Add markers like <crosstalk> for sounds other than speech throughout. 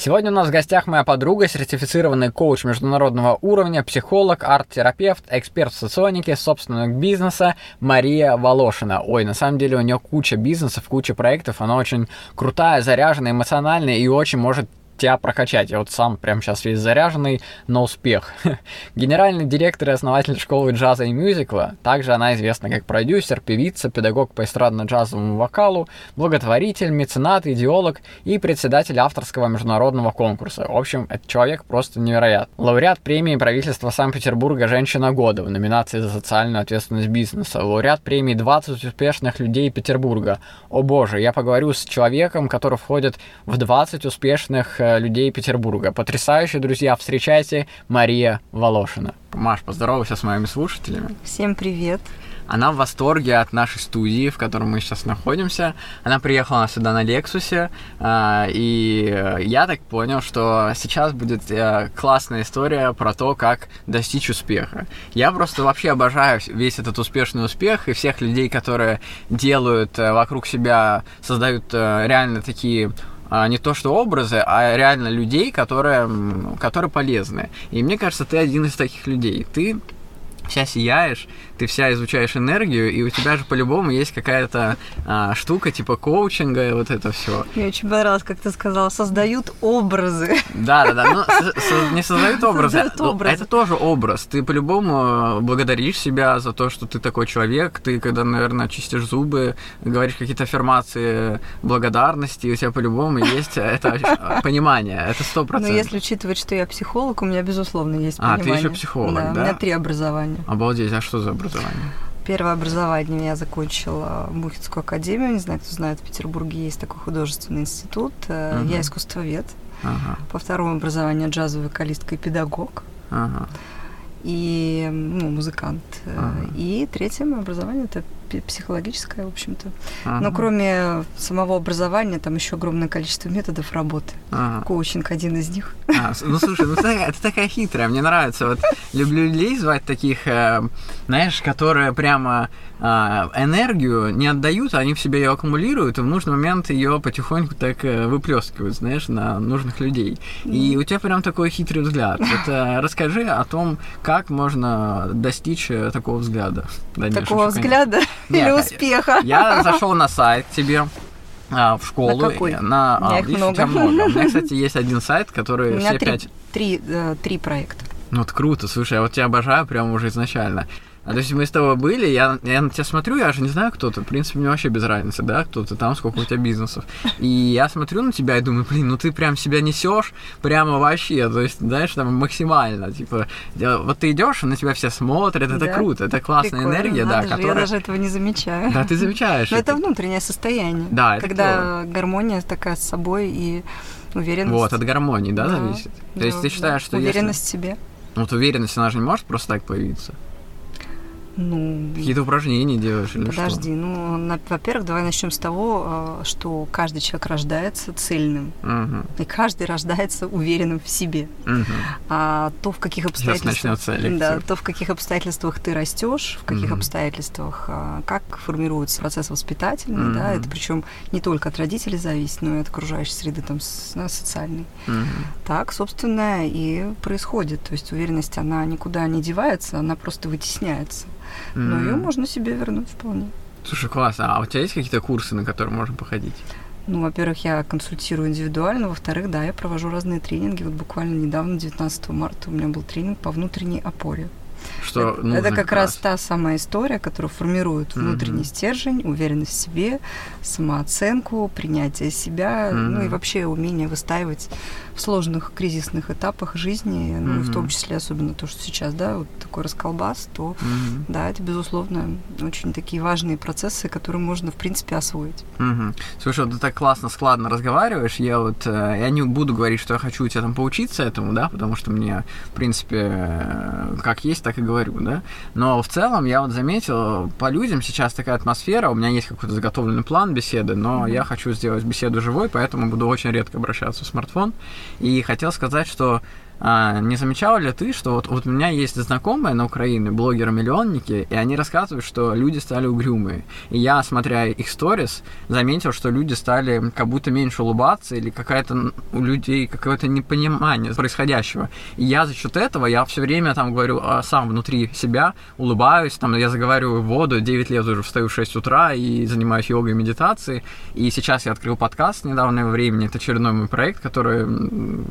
Сегодня у нас в гостях моя подруга, сертифицированный коуч международного уровня, психолог, арт-терапевт, эксперт в соционике, собственного бизнеса Мария Волошина. Ой, на самом деле у нее куча бизнесов, куча проектов, она очень крутая, заряженная, эмоциональная и очень может тебя прокачать. Я вот сам прямо сейчас весь заряженный на успех. <laughs> Генеральный директор и основатель школы джаза и мюзикла. Также она известна как продюсер, певица, педагог по эстрадно-джазовому вокалу, благотворитель, меценат, идеолог и председатель авторского международного конкурса. В общем, этот человек просто невероятный. Лауреат премии правительства Санкт-Петербурга «Женщина года» в номинации за социальную ответственность бизнеса. Лауреат премии «20 успешных людей Петербурга». О боже, я поговорю с человеком, который входит в 20 успешных э, людей Петербурга. Потрясающе, друзья, встречайте Мария Волошина. Маш, поздоровайся с моими слушателями. Всем привет. Она в восторге от нашей студии, в которой мы сейчас находимся. Она приехала сюда на Лексусе, а, и я так понял, что сейчас будет э, классная история про то, как достичь успеха. Я просто вообще обожаю весь этот успешный успех и всех людей, которые делают э, вокруг себя, создают э, реально такие не то что образы, а реально людей, которые, которые полезны. И мне кажется, ты один из таких людей. Ты вся сияешь, ты вся изучаешь энергию, и у тебя же по-любому есть какая-то а, штука типа коучинга и вот это все. Мне очень понравилось, как ты сказала, создают образы. Да, да, да. Ну, со- не создают образы. Создают образы. Это тоже образ. Ты по-любому благодаришь себя за то, что ты такой человек. Ты, когда, наверное, чистишь зубы, говоришь какие-то аффирмации благодарности, у тебя по-любому есть это понимание. Это сто процентов. Но если учитывать, что я психолог, у меня, безусловно, есть понимание. А, ты еще психолог, да? У меня три образования. Обалдеть, а что за образование? Первое образование я закончила Бухинскую академию. Не знаю, кто знает, в Петербурге есть такой художественный институт. Угу. Я искусствовед. Ага. По второму образованию джазовый вокалистка и педагог. Ага. И ну, музыкант. Ага. И третье образование это психологическое, в общем-то. Ага. Но кроме самого образования, там еще огромное количество методов работы. Ага. Коучинг один из них. А, ну слушай, ну ты, ты такая хитрая, мне нравится. Вот люблю людей звать таких, э, знаешь, которые прямо э, энергию не отдают, а они в себе ее аккумулируют, и в нужный момент ее потихоньку так э, выплескивают, знаешь, на нужных людей. И у тебя прям такой хитрый взгляд. Вот э, расскажи о том, как можно достичь такого взгляда. Такого взгляда? <laughs> Или успеха? Я зашел на сайт тебе, а, в школу. На какой? На, а, их много. много. У меня, <laughs> кстати, есть один сайт, который У меня все три, пять... Три, э, три проекта. Ну, вот круто, слушай, я вот тебя обожаю прямо уже изначально. А то есть мы с тобой были, я, я на тебя смотрю, я же не знаю, кто ты. В принципе, мне вообще без разницы, да, кто ты там, сколько у тебя бизнесов. И я смотрю на тебя и думаю, блин, ну ты прям себя несешь прямо вообще, то есть, знаешь, там максимально, типа, вот ты идешь, на тебя все смотрят, это да? круто, это классная Прикольно, энергия, да, же, которая... Я даже этого не замечаю. Да, ты замечаешь. Но это внутреннее состояние. Да, это Когда клево. гармония такая с собой и уверенность. Вот, от гармонии, да, да зависит? Да, То есть ты считаешь, да. что Уверенность если... в себе. Ну, вот уверенность, она же не может просто так появиться. Ну, Какие-то упражнения делаешь или Подожди, что? ну, во-первых, давай начнем с того, что каждый человек рождается цельным, угу. и каждый рождается уверенным в себе. Угу. А то, в каких обстоятельствах, да, то, в каких обстоятельствах ты растешь, в каких угу. обстоятельствах, а, как формируется процесс воспитательный, угу. да, это причем не только от родителей зависит, но и от окружающей среды там да, социальной. Угу. Так, собственно, и происходит. То есть уверенность, она никуда не девается, она просто вытесняется. Но mm. ее можно себе вернуть вполне. Слушай, классно. А у тебя есть какие-то курсы, на которые можно походить? Ну, во-первых, я консультирую индивидуально, во-вторых, да, я провожу разные тренинги. Вот буквально недавно, 19 марта, у меня был тренинг по внутренней опоре. Что это, это как раз. раз та самая история, которая формирует внутренний mm-hmm. стержень, уверенность в себе, самооценку, принятие себя, mm-hmm. ну и вообще умение выстаивать в сложных кризисных этапах жизни, ну, mm-hmm. в том числе особенно то, что сейчас, да, вот такой расколбас, то, mm-hmm. да, это, безусловно, очень такие важные процессы, которые можно, в принципе, освоить. Mm-hmm. Слушай, вот ты так классно, складно разговариваешь, я вот, э, я не буду говорить, что я хочу у тебя там поучиться этому, да, потому что мне, в принципе, э, как есть, так и говорю, да, но в целом я вот заметил, по людям сейчас такая атмосфера, у меня есть какой-то заготовленный план беседы, но mm-hmm. я хочу сделать беседу живой, поэтому буду очень редко обращаться в смартфон, и хотел сказать, что а, не замечала ли ты, что вот, вот у меня есть знакомые на Украине, блогеры-миллионники, и они рассказывают, что люди стали угрюмые. И я, смотря их сторис, заметил, что люди стали как будто меньше улыбаться, или какая-то у людей какое-то непонимание происходящего. И я за счет этого, я все время там говорю а, сам внутри себя, улыбаюсь, там я заговариваю воду, 9 лет уже встаю в 6 утра и занимаюсь йогой и медитацией. И сейчас я открыл подкаст недавнего времени, это очередной мой проект, который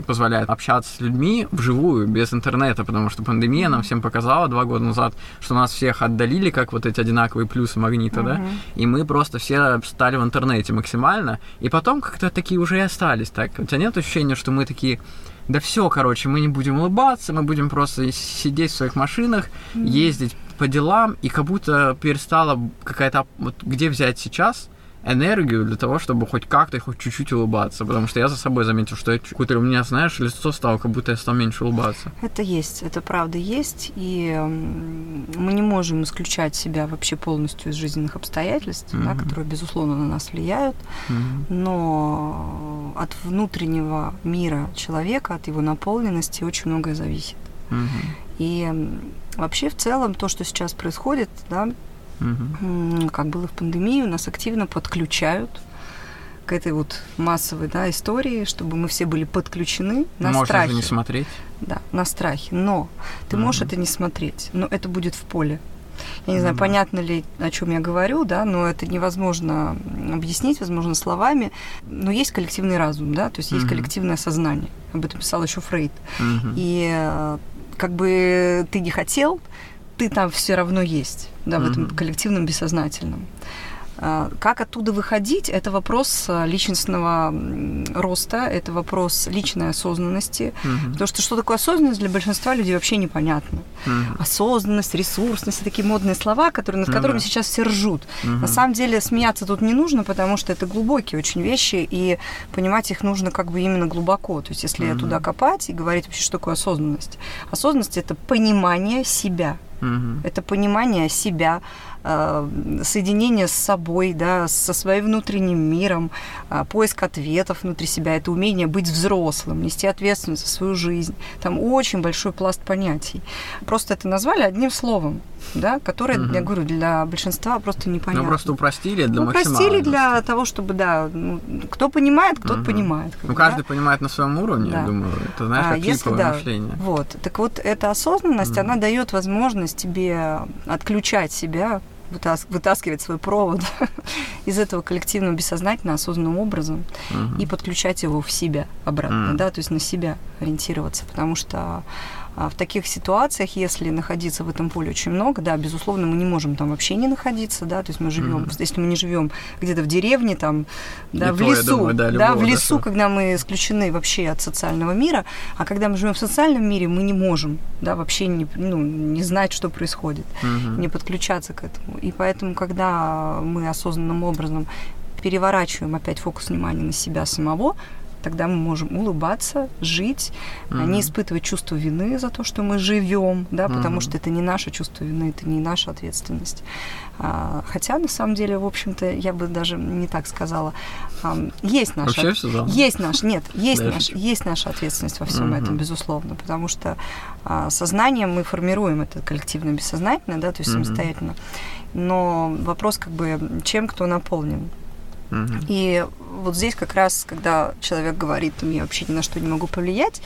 позволяет общаться с людьми, вживую, без интернета, потому что пандемия нам всем показала два года назад, что нас всех отдалили, как вот эти одинаковые плюсы магнита, uh-huh. да, и мы просто все стали в интернете максимально, и потом как-то такие уже и остались, так? У тебя нет ощущения, что мы такие да все, короче, мы не будем улыбаться, мы будем просто сидеть в своих машинах, mm-hmm. ездить по делам, и как будто перестала какая-то... Вот где взять сейчас энергию для того, чтобы хоть как-то, хоть чуть-чуть улыбаться. Потому что я за собой заметил, что я какое-то у меня, знаешь, лицо стало, как будто я стал меньше улыбаться. Это есть, это правда есть. И мы не можем исключать себя вообще полностью из жизненных обстоятельств, mm-hmm. да, которые, безусловно, на нас влияют. Mm-hmm. Но от внутреннего мира человека, от его наполненности очень многое зависит. Mm-hmm. И вообще в целом то, что сейчас происходит, да, угу. как было в пандемию, нас активно подключают к этой вот массовой да, истории, чтобы мы все были подключены на Можно страхе. Можно не смотреть. Да, на страхе. Но ты угу. можешь это не смотреть, но это будет в поле. Я не знаю, mm понятно ли, о чем я говорю, да, но это невозможно объяснить, возможно, словами. Но есть коллективный разум, да, то есть есть коллективное сознание. Об этом писал еще Фрейд. mm И э, как бы ты не хотел, ты там все равно есть, да, в mm-hmm. этом коллективном бессознательном. А, как оттуда выходить, это вопрос а, личностного роста, это вопрос личной осознанности. Угу. Потому что что такое осознанность для большинства людей вообще непонятно. Угу. Осознанность, ресурсность, такие модные слова, которые, над ну, которыми да. сейчас все ржут. Угу. На самом деле смеяться тут не нужно, потому что это глубокие очень вещи, и понимать их нужно как бы именно глубоко. То есть если угу. туда копать и говорить вообще, что такое осознанность. Осознанность – это понимание себя. Угу. Это понимание себя, соединение с собой, да, со своим внутренним миром, э, поиск ответов внутри себя, это умение быть взрослым, нести ответственность за свою жизнь. Там очень большой пласт понятий. Просто это назвали одним словом, да, которое, угу. я говорю, для большинства просто непонятно. Ну, просто упростили для ну, Упростили для того, чтобы, да, ну, кто понимает, кто угу. понимает. Ну, каждый да? понимает на своем уровне, да. я думаю. Это, знаешь, а, как если, да, мышление. Вот. Так вот, эта осознанность, угу. она дает возможность тебе отключать себя вытаскивать свой провод <laughs> из этого коллективного бессознательно осознанным образом uh-huh. и подключать его в себя обратно, uh-huh. да, то есть на себя ориентироваться, потому что в таких ситуациях, если находиться в этом поле очень много, да, безусловно, мы не можем там вообще не находиться, да, то есть мы живем, mm-hmm. если мы не живем где-то в деревне, там, да, в лесу, думаю, да, да, в лесу, да, когда мы исключены вообще от социального мира, а когда мы живем в социальном мире, мы не можем, да, вообще не, ну, не знать, что происходит, mm-hmm. не подключаться к этому. И поэтому, когда мы осознанным образом переворачиваем опять фокус внимания на себя самого, тогда мы можем улыбаться, жить, mm-hmm. не испытывать чувство вины за то, что мы живем, да, mm-hmm. потому что это не наше чувство вины, это не наша ответственность. А, хотя, на самом деле, в общем-то, я бы даже не так сказала. А, есть наша, Вообще все, есть наш, нет, есть наш, есть наша ответственность во всем mm-hmm. этом, безусловно, потому что а, сознанием мы формируем это коллективно бессознательно, да, то есть mm-hmm. самостоятельно. Но вопрос как бы, чем кто наполнен. Mm-hmm. И вот здесь как раз, когда человек говорит, я вообще ни на что не могу повлиять,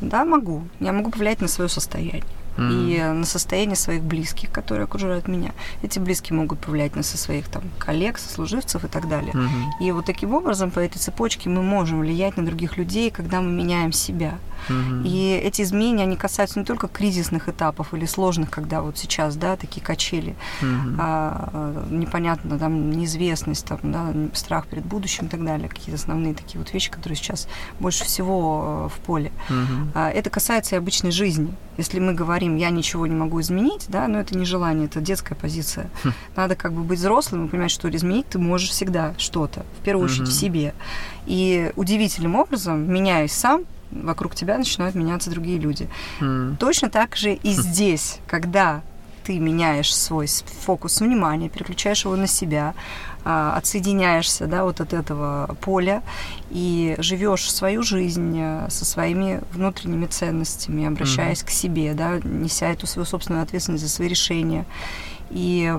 да, могу. Я могу повлиять на свое состояние. Mm-hmm. и на состояние своих близких, которые окружают меня. Эти близкие могут повлиять на со своих там коллег, сослуживцев и так далее. Mm-hmm. И вот таким образом по этой цепочке мы можем влиять на других людей, когда мы меняем себя. Mm-hmm. И эти изменения, они касаются не только кризисных этапов или сложных, когда вот сейчас, да, такие качели, mm-hmm. а, непонятно, там, неизвестность, там, да, страх перед будущим и так далее, какие-то основные такие вот вещи, которые сейчас больше всего э, в поле. Mm-hmm. А, это касается и обычной жизни. Если мы говорим, я ничего не могу изменить, да, но это не желание, это детская позиция. Хм. Надо как бы быть взрослым и понимать, что изменить ты можешь всегда что-то, в первую очередь в себе. И удивительным образом, меняясь сам, вокруг тебя начинают меняться другие люди. Mm. Точно так же и хм. здесь, когда ты меняешь свой фокус внимания, переключаешь его на себя, отсоединяешься да, вот от этого поля и живешь свою жизнь э, со своими внутренними ценностями, обращаясь mm-hmm. к себе, да, неся эту свою собственную ответственность за свои решения. И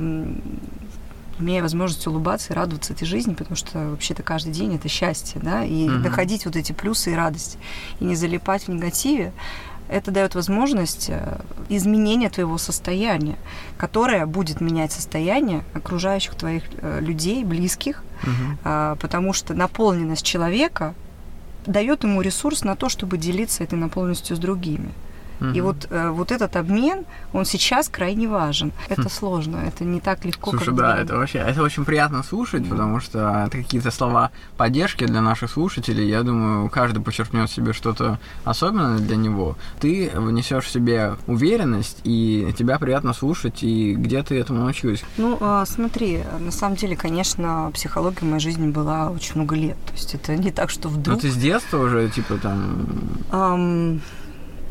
имея возможность улыбаться и радоваться этой жизни, потому что вообще-то каждый день это счастье, да, и mm-hmm. находить вот эти плюсы и радости, и не залипать в негативе, это дает возможность э, изменения твоего состояния, которое будет менять состояние окружающих твоих э, людей, близких, угу. потому что наполненность человека дает ему ресурс на то, чтобы делиться этой наполненностью с другими. Угу. И вот, э, вот этот обмен, он сейчас крайне важен. Это хм. сложно, это не так легко. Слушай, да, это вообще, это очень приятно слушать, потому что это какие-то слова поддержки для наших слушателей. Я думаю, каждый подчеркнет себе что-то особенное для него. Ты внесешь в себе уверенность, и тебя приятно слушать, и где ты этому научилась? Ну, а, смотри, на самом деле, конечно, психология в моей жизни была очень много лет. То есть это не так, что вдруг... Ну, ты с детства уже, типа, там... Um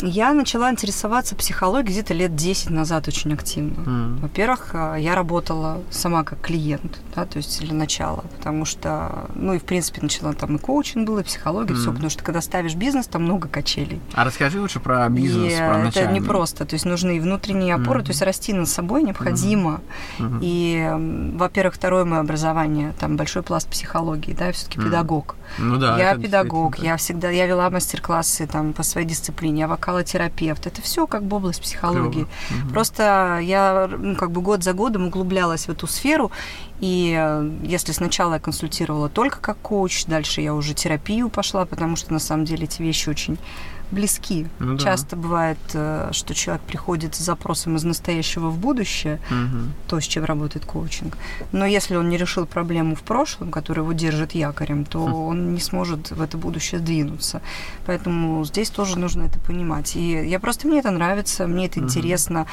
я начала интересоваться психологией где-то лет 10 назад очень активно. Mm. Во-первых, э, я работала сама как клиент, да, то есть для начала, потому что, ну и в принципе начала там и коучинг был, и психология, mm. все, потому что когда ставишь бизнес, там много качелей. А расскажи лучше про бизнес, и про начальный. Это не просто, то есть нужны и внутренние опоры, mm. то есть расти над собой необходимо. Mm. И, во-первых, второе мое образование, там большой пласт психологии, да, я все-таки mm. педагог. Ну да. Я педагог, я всегда, я вела мастер-классы там по своей дисциплине, я вокалотерапевт. Это все как бы область психологии. Угу. Просто я ну, как бы год за годом углублялась в эту сферу, и э, если сначала я консультировала только как коуч, дальше я уже терапию пошла, потому что на самом деле эти вещи очень близки. Ну, да. Часто бывает, э, что человек приходит с запросом из настоящего в будущее, угу. то, с чем работает коучинг. Но если он не решил проблему в прошлом, которая его держит якорем, то хм. он не сможет в это будущее двинуться. Поэтому здесь тоже нужно это понимать. И я просто мне это нравится, мне это угу. интересно.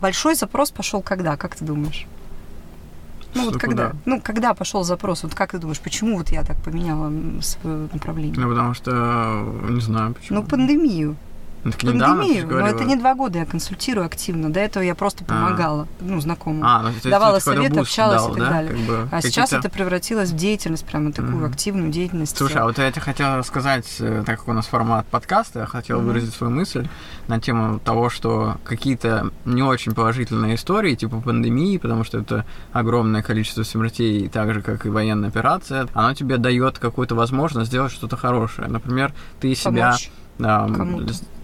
Большой запрос пошел когда, как ты думаешь? Ну вот когда, куда? ну когда пошел запрос, вот как ты думаешь, почему вот я так поменяла свое направление? Ну потому что не знаю почему. Ну пандемию. Ну, так пандемию, но это не два года я консультирую активно. До этого я просто а. помогала, а. ну, знакомым. А, ну, Давала совет, общалась дал, и так да? далее. Как бы, а сейчас это превратилось в деятельность, прямо такую mm. активную деятельность. Слушай, а вот я тебе хотел сказать, э, так как у нас формат подкаста, я хотел mm. выразить свою мысль на тему того, что какие-то не очень положительные истории, типа пандемии, потому что это огромное количество смертей, так же, как и военная операция, оно тебе дает какую-то возможность сделать что-то хорошее. Например, ты себя... Помочь да,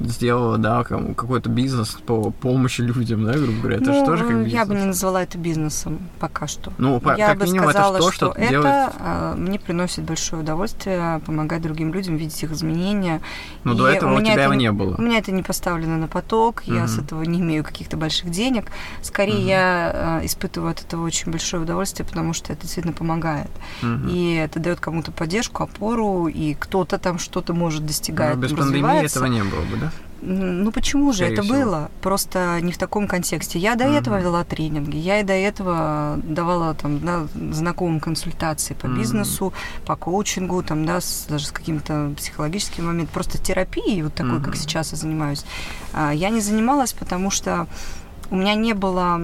сделала, да, какой-то бизнес по помощи людям, да, грубо говоря. Это ну, же тоже как бизнес. Я бы не назвала это бизнесом пока что. Ну, по, я как бы минимум, сказала, это то, что, что это делает... А, мне приносит большое удовольствие помогать другим людям, видеть их изменения. Но и до этого у, у тебя это, его не было. У меня это не поставлено на поток, угу. я с этого не имею каких-то больших денег. Скорее, угу. я э, испытываю от этого очень большое удовольствие, потому что это действительно помогает. Угу. И это дает кому-то поддержку, опору, и кто-то там что-то может достигать. Ну, без пандемии этого не было бы, да? Ну почему же это всего. было? Просто не в таком контексте. Я до uh-huh. этого вела тренинги, я и до этого давала там да, знакомым консультации по uh-huh. бизнесу, по коучингу, там, да, с, даже с каким-то психологическим моментом, просто терапией, вот такой, uh-huh. как сейчас я занимаюсь. А, я не занималась, потому что у меня не было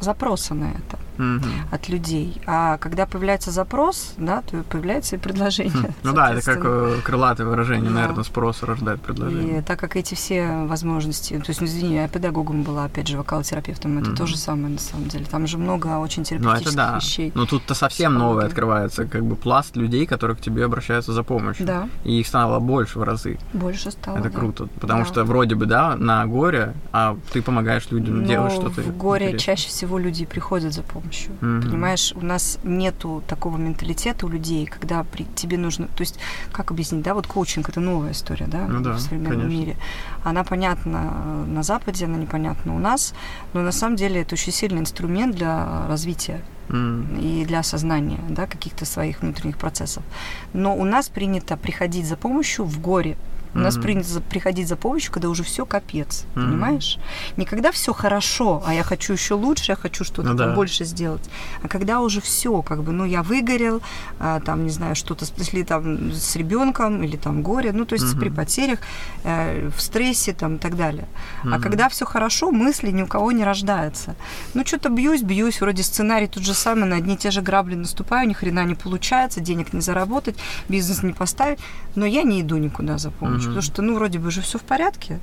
запроса на это. угу. от людей. А когда появляется запрос, да, то появляется и предложение. Ну да, это как э, крылатое выражение, да. наверное, спрос рождает предложение. И так как эти все возможности, то есть, ну, извини, я педагогом была, опять же, вокалотерапевтом, это угу. то же самое на самом деле. Там же много очень терапевтических ну, это да. вещей. Но тут-то совсем новое открывается, как бы пласт людей, которые к тебе обращаются за помощью. Да. И их стало больше в разы. Больше стало. Это да. круто. Потому да. что вроде бы, да, на горе, а ты помогаешь людям Но делать что-то. В горе интересное. чаще всего люди приходят за помощью. Mm-hmm. Понимаешь, у нас нету такого менталитета у людей, когда при, тебе нужно. То есть, как объяснить, да, вот коучинг это новая история, да, ну, да в современном конечно. мире. Она понятна на Западе, она непонятна у нас, но на самом деле это очень сильный инструмент для развития и для осознания да, каких-то своих внутренних процессов. Но у нас принято приходить за помощью в горе. У mm-hmm. нас принято приходить за помощью, когда уже все капец, mm-hmm. понимаешь? Не когда все хорошо, а я хочу еще лучше, я хочу что-то ну, да. больше сделать, а когда уже все, как бы, ну я выгорел, а, там не знаю что-то, если там с ребенком или там горе, ну то есть mm-hmm. при потерях, э, в стрессе там и так далее. Mm-hmm. А когда все хорошо, мысли ни у кого не рождается. Ну что-то бьюсь, бьюсь, вроде сценарий тот же самый, на одни и те же грабли наступаю, ни хрена не получается, денег не заработать, бизнес не поставить, но я не иду никуда за помощью помощь, mm-hmm. потому что, ну, вроде бы же все в порядке.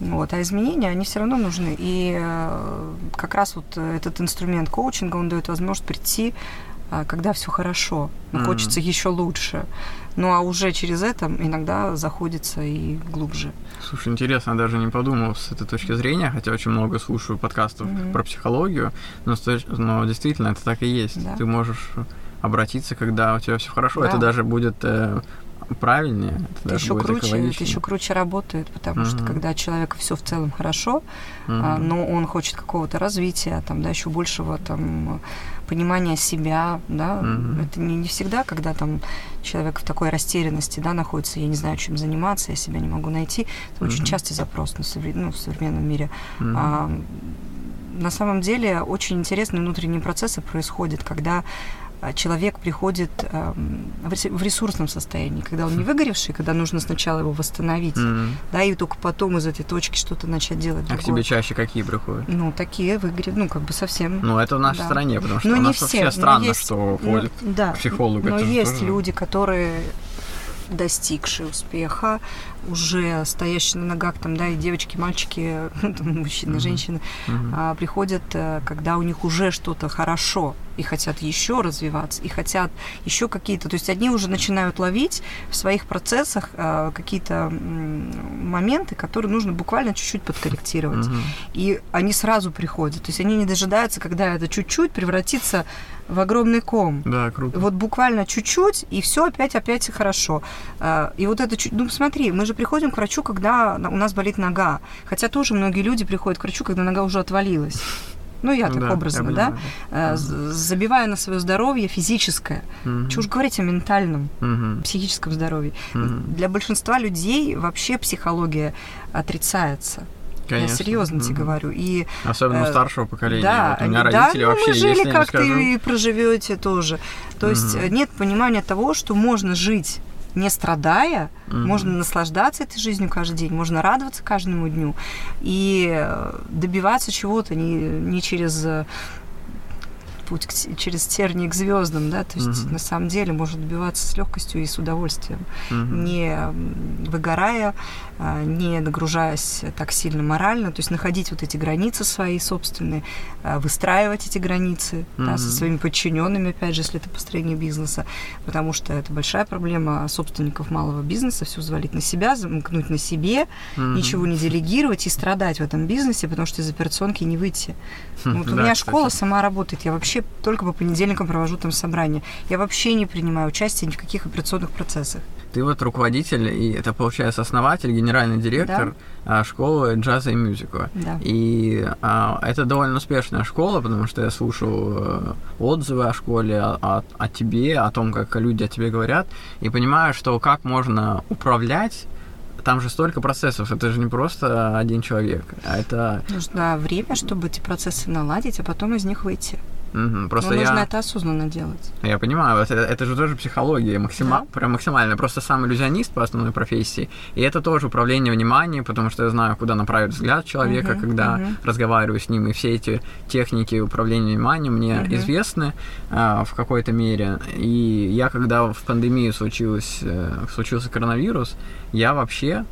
Вот, а изменения, они все равно нужны. И э, как раз вот этот инструмент коучинга, он дает возможность прийти, э, когда все хорошо, но mm-hmm. хочется еще лучше. Ну а уже через это иногда заходится и глубже. Слушай, интересно, я даже не подумал с этой точки зрения, хотя очень много слушаю подкастов mm-hmm. про психологию, но, но действительно это так и есть. Да. Ты можешь обратиться, когда у тебя все хорошо. Да. Это даже будет э, правильнее. Это, еще круче, это еще круче работает, потому uh-huh. что когда человек все в целом хорошо, uh-huh. а, но он хочет какого-то развития, там, да, еще большего там понимания себя, да, uh-huh. это не, не всегда, когда там человек в такой растерянности, да, находится, я не знаю, чем заниматься, я себя не могу найти, это uh-huh. очень частый запрос на совре- ну, в современном мире. Uh-huh. А, на самом деле очень интересные внутренние процессы происходят, когда человек приходит эм, в ресурсном состоянии, когда он не выгоревший, когда нужно сначала его восстановить, mm-hmm. да, и только потом из этой точки что-то начать делать. А к тебе чаще какие приходят? Ну, такие выгорев, ну, как бы совсем. Ну, это в нашей да. стране, потому что ну, у нас все, вообще странно, есть, что ходят ну, да, к психологу. Но есть тоже... люди, которые достигшие успеха, уже стоящие на ногах, там, да, и девочки, мальчики, <laughs> мужчины, mm-hmm. женщины, mm-hmm. А, приходят, э, когда у них уже что-то хорошо, и хотят еще развиваться, и хотят еще какие-то, то есть они уже начинают ловить в своих процессах а, какие-то моменты, которые нужно буквально чуть-чуть подкорректировать. Mm-hmm. И они сразу приходят, то есть они не дожидаются, когда это чуть-чуть превратится в огромный ком. Да, круто. Вот буквально чуть-чуть, и все опять, опять хорошо. А, и вот это чуть... Ну, смотри, мы же приходим к врачу, когда у нас болит нога. Хотя тоже многие люди приходят к врачу, когда нога уже отвалилась. Ну, я ну, так да, образно, я да? да? Забивая на свое здоровье физическое. Угу. Чего уж говорить о ментальном, угу. психическом здоровье. Угу. Для большинства людей вообще психология отрицается. Конечно. Я серьезно mm-hmm. тебе говорю. И, Особенно у э, старшего поколения. Да, вот у меня да, родители ну, вообще, мы жили, как скажу... ты проживете тоже. То mm-hmm. есть нет понимания того, что можно жить не страдая, mm-hmm. можно наслаждаться этой жизнью каждый день, можно радоваться каждому дню и э, добиваться чего-то не, не через путь к, через тернии к звездам, да, то есть mm-hmm. на самом деле можно добиваться с легкостью и с удовольствием, mm-hmm. не выгорая, а, не нагружаясь так сильно морально, то есть находить вот эти границы свои собственные, а, выстраивать эти границы mm-hmm. да, со своими подчиненными, опять же, если это построение бизнеса, потому что это большая проблема собственников малого бизнеса, все взвалить на себя, замкнуть на себе, mm-hmm. ничего не делегировать и страдать в этом бизнесе, потому что из операционки не выйти. Хм, вот у меня школа сама работает, я вообще только по понедельникам провожу там собрания. Я вообще не принимаю участие ни в каких операционных процессах. Ты вот руководитель, и это, получается, основатель, генеральный директор да. школы джаза и мюзикла. Да. И а, это довольно успешная школа, потому что я слушал э, отзывы о школе, о, о, о тебе, о том, как люди о тебе говорят, и понимаю, что как можно управлять там же столько процессов, это же не просто один человек, а это... Нужно время, чтобы эти процессы наладить, а потом из них выйти. Угу. Просто Но я... нужно это осознанно делать. Я понимаю, это, это же тоже психология, максима... да? прям максимально. Просто сам иллюзионист по основной профессии, и это тоже управление вниманием, потому что я знаю, куда направить взгляд человека, uh когда uh разговариваю с ним, и все эти техники управления вниманием мне uh известны а, в какой-то мере. И я, когда в пандемию случилось, э, случился коронавирус, я вообще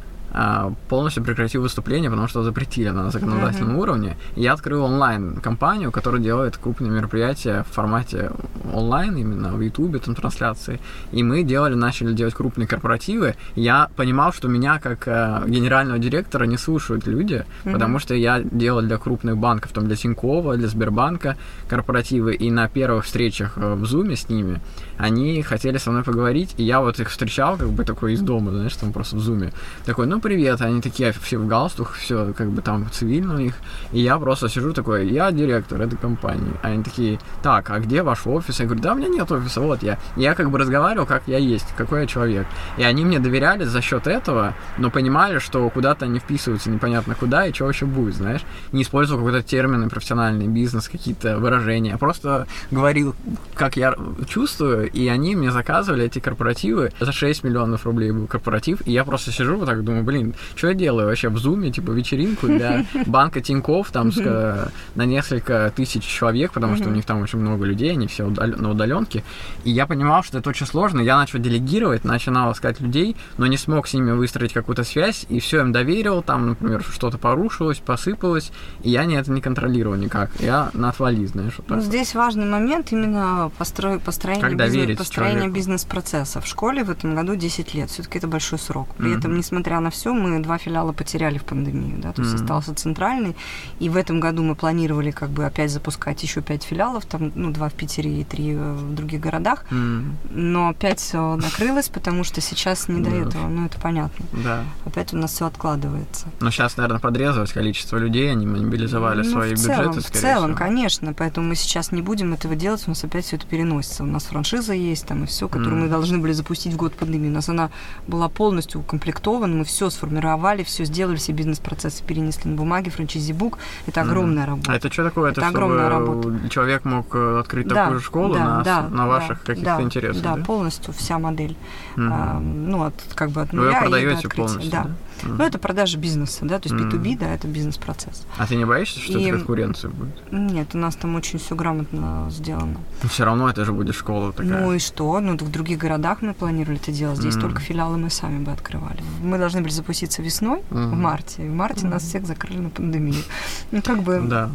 полностью прекратил выступление, потому что запретили на законодательном uh-huh. уровне. Я открыл онлайн-компанию, которая делает крупные мероприятия в формате онлайн, именно в Ютубе, там трансляции. И мы делали, начали делать крупные корпоративы. я понимал, что меня как э, генерального директора не слушают люди, uh-huh. потому что я делал для крупных банков, там для Тинькова, для Сбербанка корпоративы. И на первых встречах э, в Зуме с ними они хотели со мной поговорить, и я вот их встречал как бы такой из дома, знаешь, там просто в Зуме. Такой, ну, привет, они такие все в галстуках, все как бы там цивильно у них. И я просто сижу такой, я директор этой компании. Они такие, так, а где ваш офис? Я говорю, да, у меня нет офиса, вот я. И я как бы разговаривал, как я есть, какой я человек. И они мне доверяли за счет этого, но понимали, что куда-то они вписываются непонятно куда и что вообще будет, знаешь. Не использовал какой-то термины, профессиональный бизнес, какие-то выражения. Я просто говорил, как я чувствую, и они мне заказывали эти корпоративы. За 6 миллионов рублей был корпоратив, и я просто сижу вот так думаю, блин, что я делаю вообще в зуме, типа вечеринку для <laughs> банка Тиньков там с, на несколько тысяч человек, потому что у них там очень много людей, они все на удаленке. И я понимал, что это очень сложно. Я начал делегировать, начинал искать людей, но не смог с ними выстроить какую-то связь, и все им доверил, там, например, что-то порушилось, посыпалось, и я не это не контролировал никак. Я на отвали, знаешь. Вот ну, здесь важный момент именно постро... построение, бизнес... построение бизнес-процесса. В школе в этом году 10 лет. Все-таки это большой срок. При mm-hmm. этом, несмотря на все, мы два филиала потеряли в пандемию, да, то есть mm-hmm. остался центральный, и в этом году мы планировали как бы опять запускать еще пять филиалов, там, ну, два в Питере и три в других городах, mm-hmm. но опять все накрылось, потому что сейчас не до этого, ну, это понятно. Да. Опять у нас все откладывается. Но сейчас, наверное, подрезалось количество людей, они мобилизовали ну, свои в целом, бюджеты, В целом, всего. конечно, поэтому мы сейчас не будем этого делать, у нас опять все это переносится. У нас франшиза есть, там, и все, которую mm-hmm. мы должны были запустить в год пандемии. У нас она была полностью укомплектована, мы все сформировали, все сделали, все бизнес-процессы перенесли на бумаге, франчайзи-бук. Это огромная mm-hmm. работа. А это что такое? Это, это огромная работа. Человек мог э, открыть да, такую школу да, на, да, на ваших да, каких-то да, интересах? Да, да, полностью вся модель. Mm-hmm. А, ну, от, как бы от нуля Вы ее продаете полностью, да. да? Mm. Ну, это продажа бизнеса, да, то есть mm. B2B, да, это бизнес-процесс. А ты не боишься, что и... это конкуренция будет? Нет, у нас там очень все грамотно сделано. Но все равно это же будет школа такая. Ну и что? Ну, в других городах мы планировали это делать. Здесь mm. только филиалы мы сами бы открывали. Мы должны были запуститься весной, mm. в марте. И в марте mm. нас всех закрыли на пандемию. Ну, как бы... Да.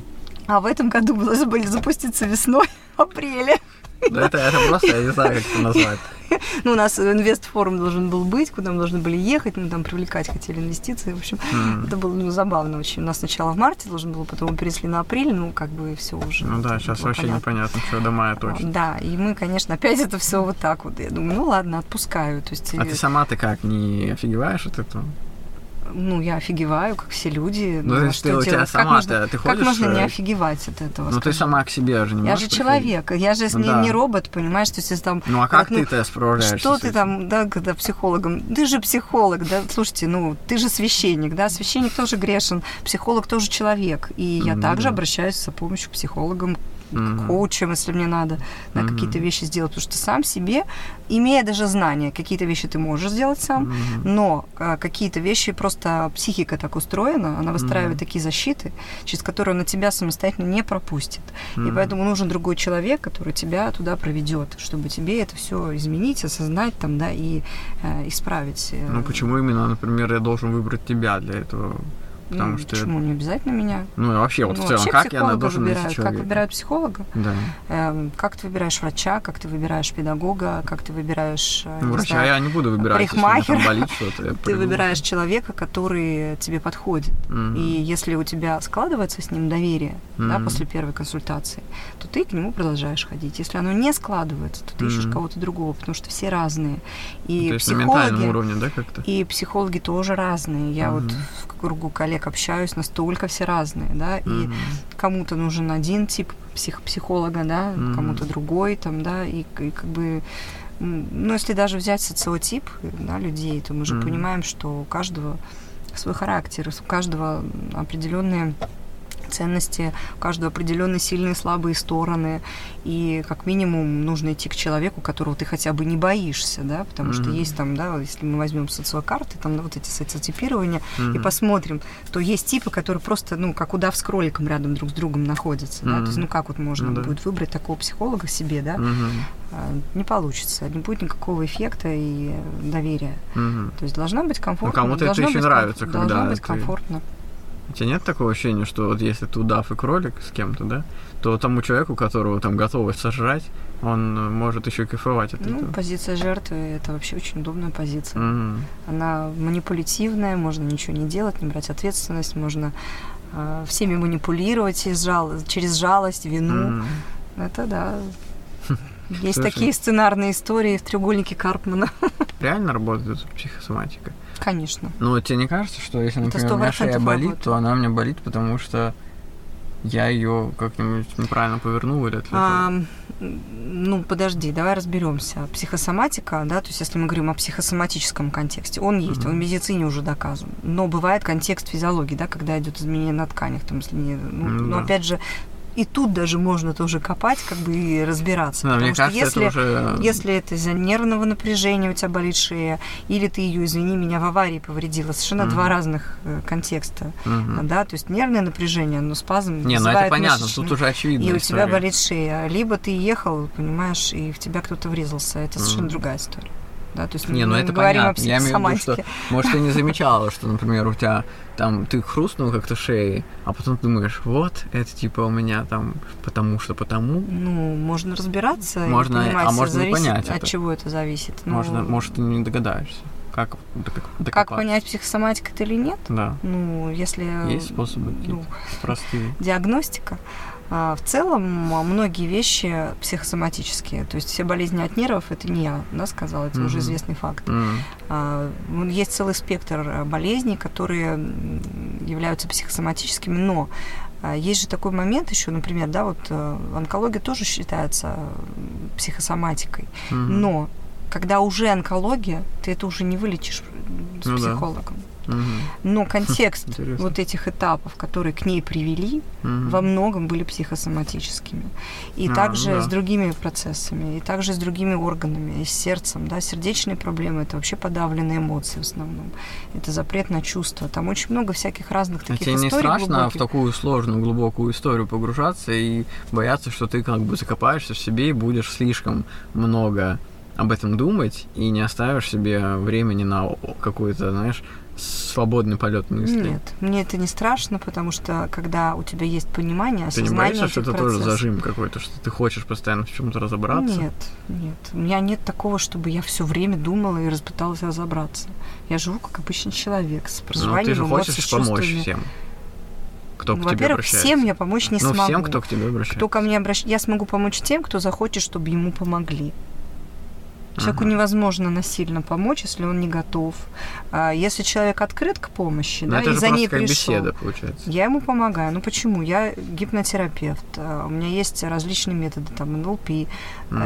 А в этом году мы должны были запуститься весной, <laughs> в апреле. Ну, это, это просто, я не знаю, как это назвать. <laughs> Ну, у нас инвестфорум должен был быть, куда мы должны были ехать, мы там привлекать хотели инвестиции. В общем, mm. это было ну, забавно очень. У нас сначала в марте должен был, потом мы перенесли на апрель, ну, как бы все уже. Ну да, сейчас вообще понятно. непонятно, что до мая точно. Да, и мы, конечно, опять это все вот так вот. Я думаю, ну ладно, отпускаю. То есть, а ты сама ты как, не офигеваешь от этого? Ну, я офигеваю, как все люди. Ну, ну что ты, у тебя сама, как можно, ты ходишь... Как можно не офигевать от этого? Ну, ты сама к себе уже не Я же человек, я же ну, не, да. не робот, понимаешь, то есть там... Ну, а как, как ну, ты-то справляешься? Что ты там, да, когда психологом... Ты же психолог, да, слушайте, ну, ты же священник, да, священник тоже грешен, психолог тоже человек, и я mm-hmm. также обращаюсь за помощью к психологам mm-hmm. коучем, если мне надо да, mm-hmm. какие-то вещи сделать, потому что сам себе, имея даже знания, какие-то вещи ты можешь сделать сам, mm-hmm. но а, какие-то вещи просто психика так устроена, она выстраивает mm-hmm. такие защиты, через которые на тебя самостоятельно не пропустит, mm-hmm. и поэтому нужен другой человек, который тебя туда проведет, чтобы тебе это все изменить, осознать там, да, и э, исправить. Э. Ну почему именно, например, я должен выбрать тебя для этого? Потому ну, что почему не обязательно меня? Ну и вообще, вот ну, в целом, как я должен выбирают, Как выбирают психолога? Да. Эм, как ты выбираешь врача, как ты выбираешь педагога, как ты выбираешь... Ну, врача знаю, я не буду выбирать, парикмахера. если болит что-то. <laughs> Ты выбираешь человека, который тебе подходит. Mm-hmm. И если у тебя складывается с ним доверие, mm-hmm. да, после первой консультации, то ты к нему продолжаешь ходить. Если оно не складывается, то ты mm-hmm. ищешь кого-то другого, потому что все разные. И то есть психологи, на ментальном уровне, да, как-то? И психологи тоже разные. Я mm-hmm. вот в кругу коллег общаюсь, настолько все разные, да, mm-hmm. и кому-то нужен один тип псих психолога, да, mm-hmm. кому-то другой, там, да, и, и как бы, ну, если даже взять социотип, да, людей, то мы же mm-hmm. понимаем, что у каждого свой характер, у каждого определенные ценности, у каждого определенные сильные и слабые стороны, и как минимум нужно идти к человеку, которого ты хотя бы не боишься, да, потому mm-hmm. что есть там, да, если мы возьмем социокарты, там да, вот эти социотипирования, mm-hmm. и посмотрим, то есть типы, которые просто, ну, как удав с кроликом рядом друг с другом находятся, mm-hmm. да, то есть, ну, как вот можно mm-hmm. будет выбрать такого психолога себе, да, mm-hmm. не получится, не будет никакого эффекта и доверия. Mm-hmm. То есть должна быть комфортно. Ну, кому-то это еще нравится, когда Должно быть комфортно. У тебя нет такого ощущения, что вот если ты удав и кролик с кем-то, да, то тому человеку, которого там готовы сожрать, он может еще кайфовать от ну, этого. Позиция жертвы это вообще очень удобная позиция. Mm-hmm. Она манипулятивная, можно ничего не делать, не брать ответственность, можно э, всеми манипулировать из жал... через жалость, вину. Mm-hmm. Это да. <laughs> Есть такие сценарные истории в треугольнике Карпмана. Реально работает психосоматика? Конечно. Ну, тебе не кажется, что если, например, у меня шея болит, работает. то она у меня болит, потому что я ее как-нибудь неправильно повернул или а, Ну, подожди, давай разберемся. Психосоматика, да, то есть если мы говорим о психосоматическом контексте, он есть, mm-hmm. он в медицине уже доказан. Но бывает контекст физиологии, да, когда идет изменение на тканях, там, если не, ну, mm-hmm. но опять же, и тут даже можно тоже копать, как бы и разбираться. Потому мне что кажется, если, это уже... если это из-за нервного напряжения у тебя болит шея, или ты ее, извини меня, в аварии повредила, совершенно угу. два разных э, контекста. Угу. Да, то есть нервное напряжение, но спазм. Не, ну это понятно, тут уже очевидно. И у тебя болит шея. Либо ты ехал, понимаешь, и в тебя кто-то врезался. Это совершенно угу. другая история. Да, то есть не, ну это понятно. Я имею в виду, что, может, ты не <laughs> замечала, что, например, у тебя там ты хрустнул как-то шеей, а потом думаешь, вот, это типа у меня там потому что потому. Ну, можно разбираться можно, и понимать, а можно зависит, понять от это. чего это зависит. Можно, ну, может, ты не догадаешься. Как, докопаться. как понять, психосоматика это или нет? Да. Ну, если... Есть способы ну, простые. <laughs> Диагностика. А, в целом многие вещи психосоматические, то есть все болезни от нервов, это не я да, сказала, это mm-hmm. уже известный факт. Mm-hmm. Есть целый спектр болезней, которые являются психосоматическими, но а, есть же такой момент еще, например, да, вот онкология тоже считается психосоматикой, mm-hmm. но когда уже онкология, ты это уже не вылечишь с ну психологом. Да. Но контекст Интересно. вот этих этапов, которые к ней привели, угу. во многом были психосоматическими. И а, также да. с другими процессами, и также с другими органами, и с сердцем. Да? Сердечные проблемы – это вообще подавленные эмоции в основном. Это запрет на чувства. Там очень много всяких разных а таких тебе историй не страшно глубоких. в такую сложную, глубокую историю погружаться и бояться, что ты как бы закопаешься в себе и будешь слишком много об этом думать и не оставишь себе времени на какую-то, знаешь, свободный полет мысли. Нет, мне это не страшно, потому что когда у тебя есть понимание, осознание Ты не боишься, что это тоже зажим какой-то, что ты хочешь постоянно в чем-то разобраться? Нет, нет. У меня нет такого, чтобы я все время думала и пыталась разобраться. Я живу как обычный человек с проживанием Но ты же хочешь помочь всем кто ну, к тебе обращается? всем я помочь не ну, смогу. всем, кто к тебе обращается. Кто ко мне обращается. Я смогу помочь тем, кто захочет, чтобы ему помогли. Человеку ага. невозможно насильно помочь, если он не готов. А если человек открыт к помощи, Но да, и за ней пришел, беседа, получается. я ему помогаю. Ну почему? Я гипнотерапевт. А, у меня есть различные методы, там НЛП, mm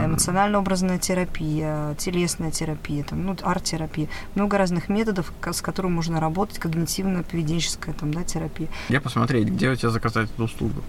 эмоционально-образная терапия, телесная терапия, там, ну, арт-терапия. Много разных методов, с которыми можно работать, когнитивно-поведенческая там, да, терапия. Я посмотреть, где у тебя заказать эту услугу.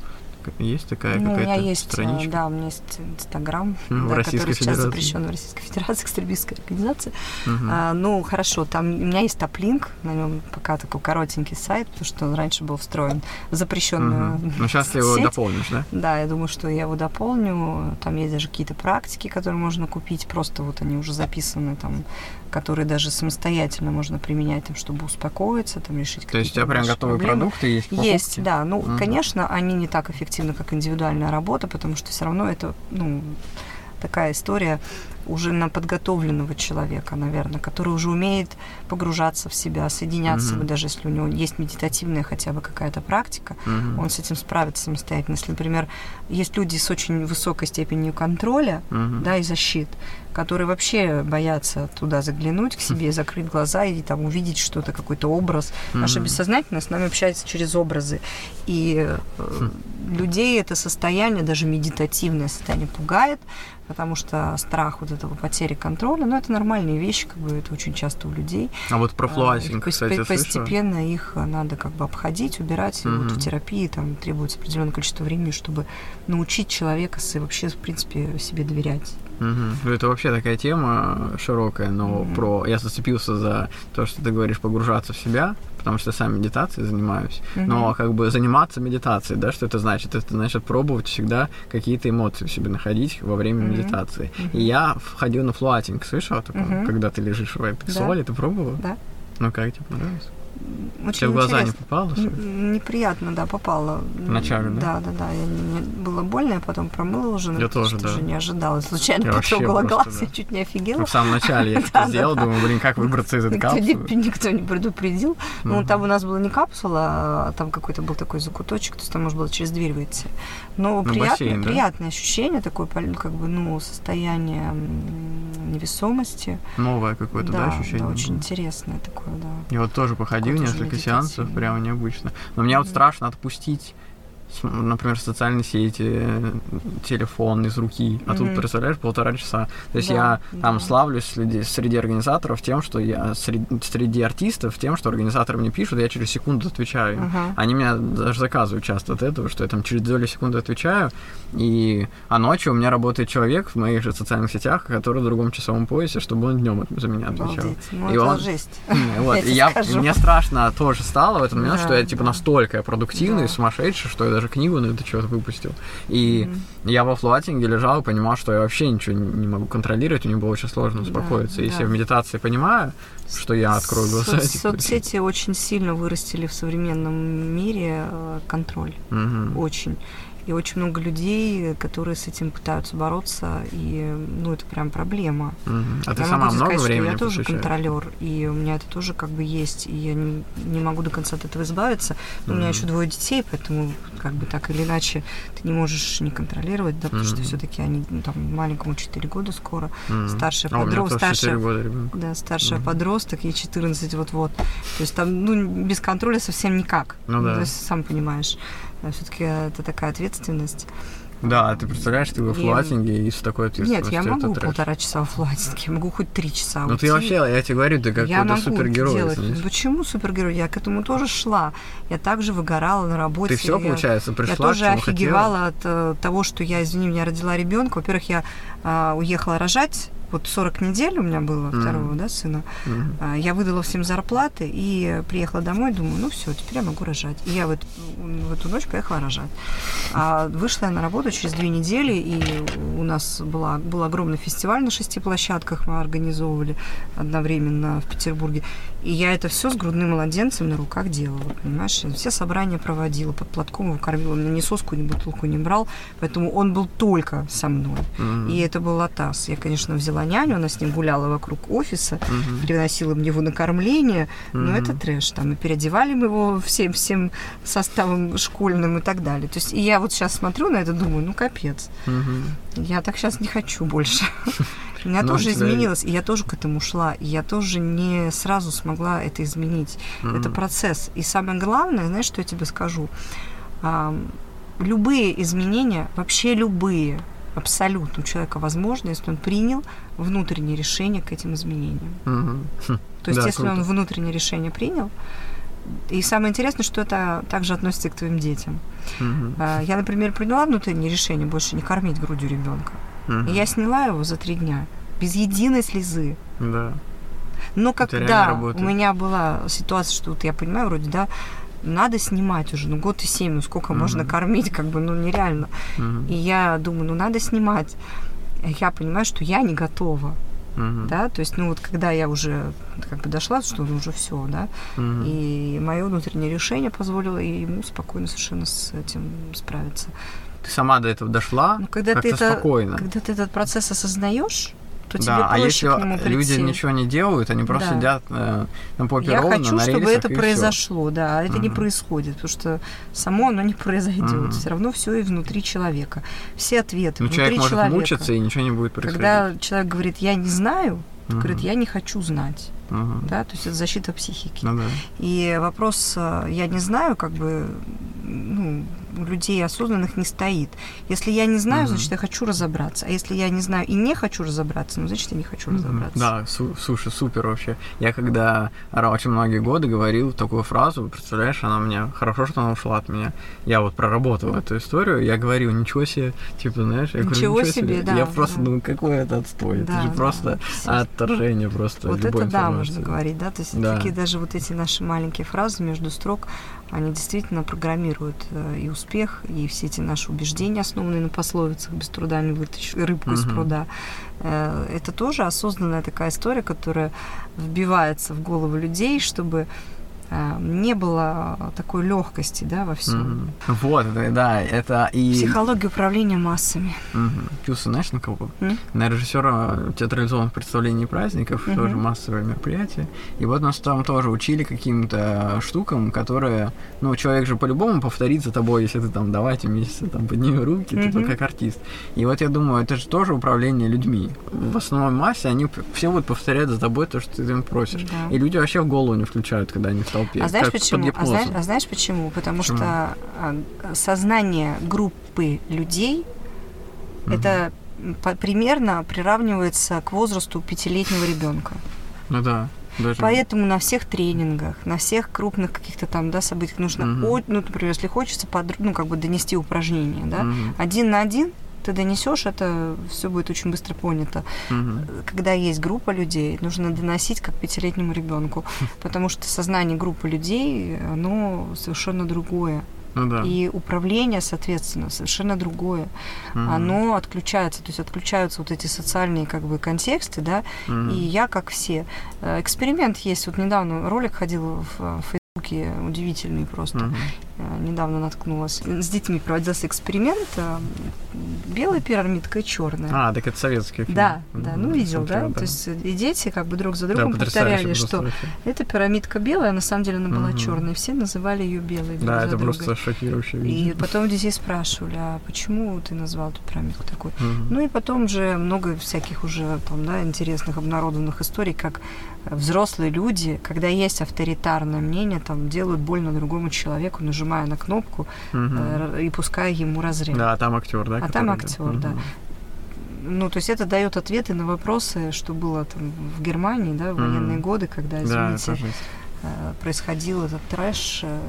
Есть такая ну, какая-то у меня есть, страничка? Да, у меня есть Инстаграм, mm, да, который сейчас Федерации. запрещен в Российской Федерации, <laughs> экстремистская организация. Uh-huh. А, ну, хорошо, там у меня есть топлинк, на нем пока такой коротенький сайт, потому что он раньше был встроен в запрещенную uh-huh. Ну, <laughs> сейчас ты его дополнишь, да? Да, я думаю, что я его дополню. Там есть даже какие-то практики, которые можно купить, просто вот они уже записаны там которые даже самостоятельно можно применять, там, чтобы успокоиться, там, решить То есть у тебя прям готовые проблемы. продукты есть? Покупки? Есть, да. Ну, угу. конечно, они не так эффективны, как индивидуальная работа, потому что все равно это, ну, такая история уже на подготовленного человека, наверное, который уже умеет погружаться в себя, соединяться, mm-hmm. даже если у него есть медитативная хотя бы какая-то практика, mm-hmm. он с этим справится самостоятельно. Если, например, есть люди с очень высокой степенью контроля, mm-hmm. да, и защит, которые вообще боятся туда заглянуть к себе, закрыть глаза и там увидеть что-то, какой-то образ. Mm-hmm. Наше бессознательное с нами общается через образы. И э, mm-hmm. людей это состояние, даже медитативное состояние пугает, потому что страх вот этого потери контроля. Но это нормальные вещи, как бы это очень часто у людей. А вот про флуасинг, а, кстати, Постепенно слышала? их надо как бы обходить, убирать. Угу. вот в терапии там требуется определенное количество времени, чтобы научить человека вообще, в принципе, себе доверять. Угу. Это вообще такая тема широкая, но угу. про я зацепился за то, что ты говоришь, погружаться в себя, потому что я сам медитацией занимаюсь. Угу. Но как бы заниматься медитацией, да, что это значит? Это значит пробовать всегда какие-то эмоции в себе находить во время угу. медитации. Угу. И я входил на флуатинг, слышала такое? Угу. Когда ты лежишь в этой да. соли, ты пробовала? Да. Ну как тебе понравилось? Очень Тебе в глаза не попало? Неприятно, да, попало. Вначале, да? Да, да, да. Я, мне было больно, я потом промыла уже. Я тоже, да. уже не ожидала. Случайно я потрогала глаз, да. я чуть не офигела. Ну, в самом начале я <laughs> это сделал, думаю, блин, как выбраться из этой капсулы? Никто не предупредил. Ну, там у нас была не капсула, а там какой-то был такой закуточек, то есть там можно было через дверь выйти. Но приятное, приятное ощущение, такое, как бы, ну, состояние невесомости. Новое какое-то, да, ощущение? Да, очень интересное такое, да. Я вот тоже походил несколько сеансов, прямо необычно. Но мне вот страшно отпустить например, социальные сети, телефон из руки, а mm-hmm. тут, представляешь, полтора часа. То есть да, я да. там славлюсь среди, среди организаторов тем, что я среди, среди артистов тем, что организаторы мне пишут, я через секунду отвечаю. Uh-huh. Они меня даже заказывают часто от этого, что я там через долю секунды отвечаю, и а ночью у меня работает человек в моих же социальных сетях, который в другом часовом поясе, чтобы он днем за меня отвечал. Ну, и он, жесть. <laughs> Вот, и я, мне страшно тоже стало в этот момент, что я типа настолько продуктивный, сумасшедший, что я даже книгу на это что-то выпустил. И mm-hmm. я во флуатинге лежал и понимал, что я вообще ничего не могу контролировать, мне было очень сложно успокоиться. Да, Если да. я в медитации понимаю, что я открою глаза. Со- соцсети очень сильно вырастили в современном мире э, контроль. Mm-hmm. Очень. И очень много людей, которые с этим пытаются бороться, и ну это прям проблема. Угу. А я ты сама много сказать, времени что Я тоже контролер, и у меня это тоже как бы есть, и я не, не могу до конца от этого избавиться. Но угу. у меня еще двое детей, поэтому как бы так или иначе ты не можешь не контролировать, да, потому угу. что все-таки они ну, там маленькому 4 года скоро, угу. старшая а, подросток, старшая, года да, старшая угу. подросток, ей 14 вот-вот. То есть там ну без контроля совсем никак. Ну, да. То есть сам понимаешь. А все-таки это такая ответственность. Да, ты представляешь, ты во флуатинге и с такой ответственностью. Нет, я могу полтора часа в флуатинге, я могу хоть три часа Ну ты вообще, я тебе говорю, ты какой-то супергерой. Делать. Почему супергерой? Я к этому тоже шла. Я также выгорала на работе. Ты все, я, получается, пришла Я тоже офигевала хотела? от uh, того, что я, извини, меня родила ребенка. Во-первых, я uh, уехала рожать вот 40 недель у меня было mm-hmm. второго, да, сына. Mm-hmm. Я выдала всем зарплаты и приехала домой, думаю, ну все, теперь я могу рожать. И я вот в эту ночь поехала рожать. А вышла я на работу через две недели, и у нас была, был огромный фестиваль на шести площадках, мы организовывали одновременно в Петербурге. И я это все с грудным младенцем на руках делала, понимаешь? Все собрания проводила, под платком его кормила. Он ни соску, ни бутылку не брал, поэтому он был только со мной. Mm-hmm. И это был Атас. Я, конечно, взяла няню, она с ним гуляла вокруг офиса, mm-hmm. приносила мне его накормление, mm-hmm. но это трэш. Там и переодевали мы его всем, всем составом школьным и так далее. То есть и я вот сейчас смотрю на это, думаю, ну капец. Mm-hmm. Я так сейчас не хочу больше. <laughs> У меня ну, тоже изменилось, и я тоже к этому шла, и я тоже не сразу смогла это изменить. Mm-hmm. Это процесс. И самое главное, знаешь, что я тебе скажу? А, любые изменения, вообще любые, абсолютно у человека возможны, если он принял внутреннее решение к этим изменениям. Mm-hmm. То есть, да, если круто. он внутреннее решение принял, и самое интересное, что это также относится и к твоим детям. Mm-hmm. Я, например, приняла внутреннее решение больше не кормить грудью ребенка. Угу. И я сняла его за три дня, без единой слезы. Да. Но когда у меня была ситуация, что вот я понимаю, вроде, да, надо снимать уже, ну год и семь, ну сколько mm можно кормить, как бы, ну нереально. mm И я думаю, ну надо снимать. Я понимаю, что я не готова. mm Да, то есть, ну вот когда я уже как бы дошла, что ну, уже все, да, mm и мое внутреннее решение позволило ему спокойно совершенно с этим справиться ты сама до этого дошла, ну, когда ты это, спокойно. Когда ты этот процесс осознаешь, то да, тебе а если к нему прийти. люди ничего не делают, они просто да. сидят э, на попе Я ровно, хочу, на чтобы это произошло, всё. да, это угу. не происходит, потому что само оно не <laughs> произойдет. Угу. Все равно все и внутри человека. Все ответы Но внутри человек человека. может мучиться, и ничего не будет происходить. Когда человек говорит, я не знаю, угу. говорит, я не хочу знать. Угу. Да, то есть это защита психики. Ну, да. И вопрос, э, я не знаю, как бы, ну, людей осознанных не стоит. Если я не знаю, значит, я хочу разобраться. А если я не знаю и не хочу разобраться, ну, значит, я не хочу разобраться. Да, су- слушай, супер вообще. Я когда очень многие годы говорил такую фразу, представляешь, она мне, хорошо, что она ушла от меня. Я вот проработал эту историю, я говорил, ничего себе, типа, знаешь, я ничего, говорю, ничего себе, себе, да. Я просто да. думаю, какой это отстой. Да, это же да, просто да. <laughs> отторжение просто. Вот это да, можно говорить, да. То есть да. такие даже вот эти наши маленькие фразы между строк, они действительно программируют э, и успех, и все эти наши убеждения, основанные на пословицах, без труда не вытащишь рыбку угу. из пруда. Э, это тоже осознанная такая история, которая вбивается в голову людей, чтобы не было такой легкости, да, во всем. Mm-hmm. Вот, да, это и... Психология управления массами. Mm-hmm. Плюс, знаешь, на кого? Mm-hmm. На режиссера театрализованных представлений праздников, mm-hmm. тоже массовое мероприятие. И вот нас там тоже учили каким-то штукам, которые, ну, человек же по-любому повторит за тобой, если ты там давайте вместе там подними руки, mm-hmm. типа как артист. И вот я думаю, это же тоже управление людьми. В основной массе они все будут повторять за тобой то, что ты им просишь. Да. И люди вообще в голову не включают, когда они в толпе. А знаешь почему? А знаешь, а знаешь почему? Потому почему? что а, сознание группы людей угу. это по, примерно приравнивается к возрасту пятилетнего ребенка. Ну да. Даже... Поэтому на всех тренингах, на всех крупных каких-то там да, событиях нужно, угу. ну, например, если хочется под, ну, как бы донести упражнение, да, угу. один на один ты донесешь, это все будет очень быстро понято. Угу. Когда есть группа людей, нужно доносить как пятилетнему ребенку, <laughs> потому что сознание группы людей, оно совершенно другое. Ну, да. И управление, соответственно, совершенно другое. Угу. Оно отключается, то есть отключаются вот эти социальные как бы контексты, да, угу. и я как все. Э, эксперимент есть, вот недавно ролик ходил в Фейсбуке, удивительный просто. Угу. Э, недавно наткнулась. С детьми проводился эксперимент. Э, белая пирамидка и черная. А, так это советский фильм. Да, да, ну видел, да? да? То есть э, и дети как бы друг за другом да, повторяли, что эта пирамидка белая, а на самом деле она была угу. черная. Все называли ее белой. Да, это другой. просто шокирующе. И потом детей спрашивали, а почему ты назвал эту пирамидку такой? Угу. Ну и потом же много всяких уже там, да, интересных обнародованных историй, как взрослые люди, когда есть авторитарное мнение, там делают больно другому человеку, нажимая на кнопку угу. э, и пуская ему разряд. Да, а там актер, да? А там актер, угу. да. Ну, то есть это дает ответы на вопросы, что было там в Германии, да, в военные угу. годы, когда, извините, да, происходил этот трэш э,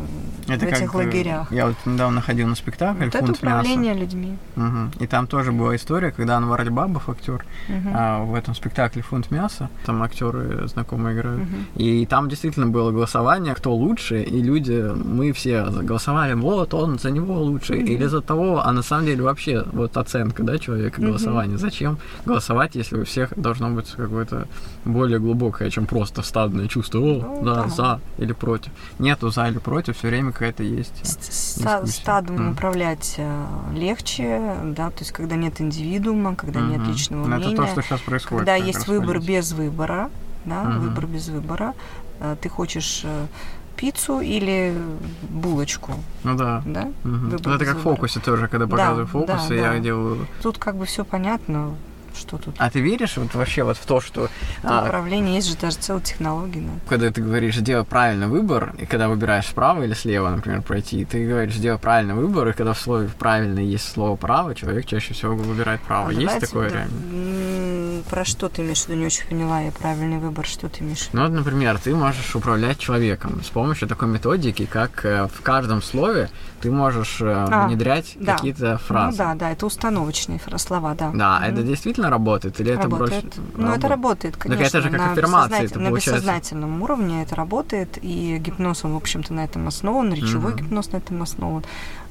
это в этих как, лагерях. Я вот недавно ходил на спектакль вот «Фунт это управление мяса». людьми. Угу. И там тоже была история, когда Анвар Альбабов, актер, угу. а, в этом спектакле «Фунт мяса», там актеры знакомые играют. Угу. И там действительно было голосование, кто лучше, и люди, мы все голосовали, вот он за него лучше, угу. или за того, а на самом деле вообще вот оценка, да, человека, голосования. Угу. Зачем голосовать, если у всех должно быть какое-то более глубокое, чем просто стадное чувство, о, ну, да, да за или против. Нету за или против, все время какая-то есть. Ста- стадом mm. управлять э, легче, да, то есть когда нет индивидуума, когда mm-hmm. нет личного Но мнения. Это то, что сейчас происходит. Когда есть выбор без выбора, да, mm-hmm. выбор без выбора. Э, ты хочешь э, пиццу или булочку. Ну да. Да? Угу. Ну, это как в фокусе тоже, когда показываю да, фокусы, да, я да. делаю. Тут как бы все понятно что тут. А ты веришь вот вообще вот в то, что... А, управление есть же даже целая технология. Да. Когда ты говоришь, сделай правильный выбор, и когда выбираешь справа или слева, например, пройти, ты говоришь, сделай правильный выбор, и когда в слове правильный есть слово право, человек чаще всего выбирает право. А есть такое да. реально? Про что ты имеешь в виду? Не очень поняла я правильный выбор. Что ты имеешь? Ну, вот, например, ты можешь управлять человеком с помощью такой методики, как э, в каждом слове ты можешь э, а, внедрять да. какие-то фразы. Ну да, да, это установочные слова, да. Да, mm-hmm. это действительно работает или работает. это больше? Ну, это работает, конечно. Так это же как на аффирмация, это На бессознательном уровне это работает, и гипноз, он, в общем-то, на этом основан, речевой mm-hmm. гипноз на этом основан.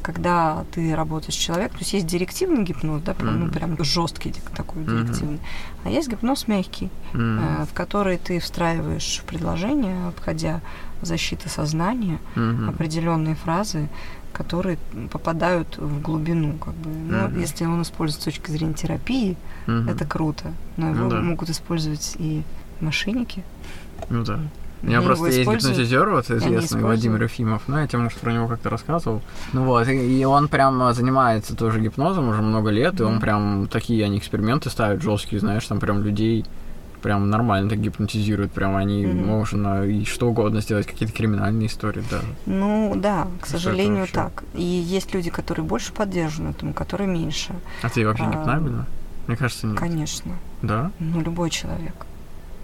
Когда ты работаешь с человеком, то есть есть директивный гипноз, да, прям, mm-hmm. ну, прям жесткий такой директивный, mm-hmm. а есть гипноз мягкий, mm-hmm. э, в который ты встраиваешь предложение, обходя защиты сознания, mm-hmm. определенные фразы, которые попадают в глубину, как бы. Ну, mm-hmm. если он использует с точки зрения терапии, mm-hmm. это круто. Но его ну, да. могут использовать и мошенники. Ну да. У меня просто есть гипнотизер, вот известный Владимир Ефимов, ну, я тебе, может, про него как-то рассказывал. Ну вот, и, и он прям занимается тоже гипнозом уже много лет, mm-hmm. и он прям такие они эксперименты ставит жесткие, знаешь, там прям людей прям нормально так гипнотизируют, прям они mm-hmm. можно и что угодно сделать, какие-то криминальные истории даже. Ну да, к сожалению так. И есть люди, которые больше поддержаны этому, которые меньше. А ты вообще а, гипнабельна? Мне кажется, нет. Конечно. Да? Ну, любой человек.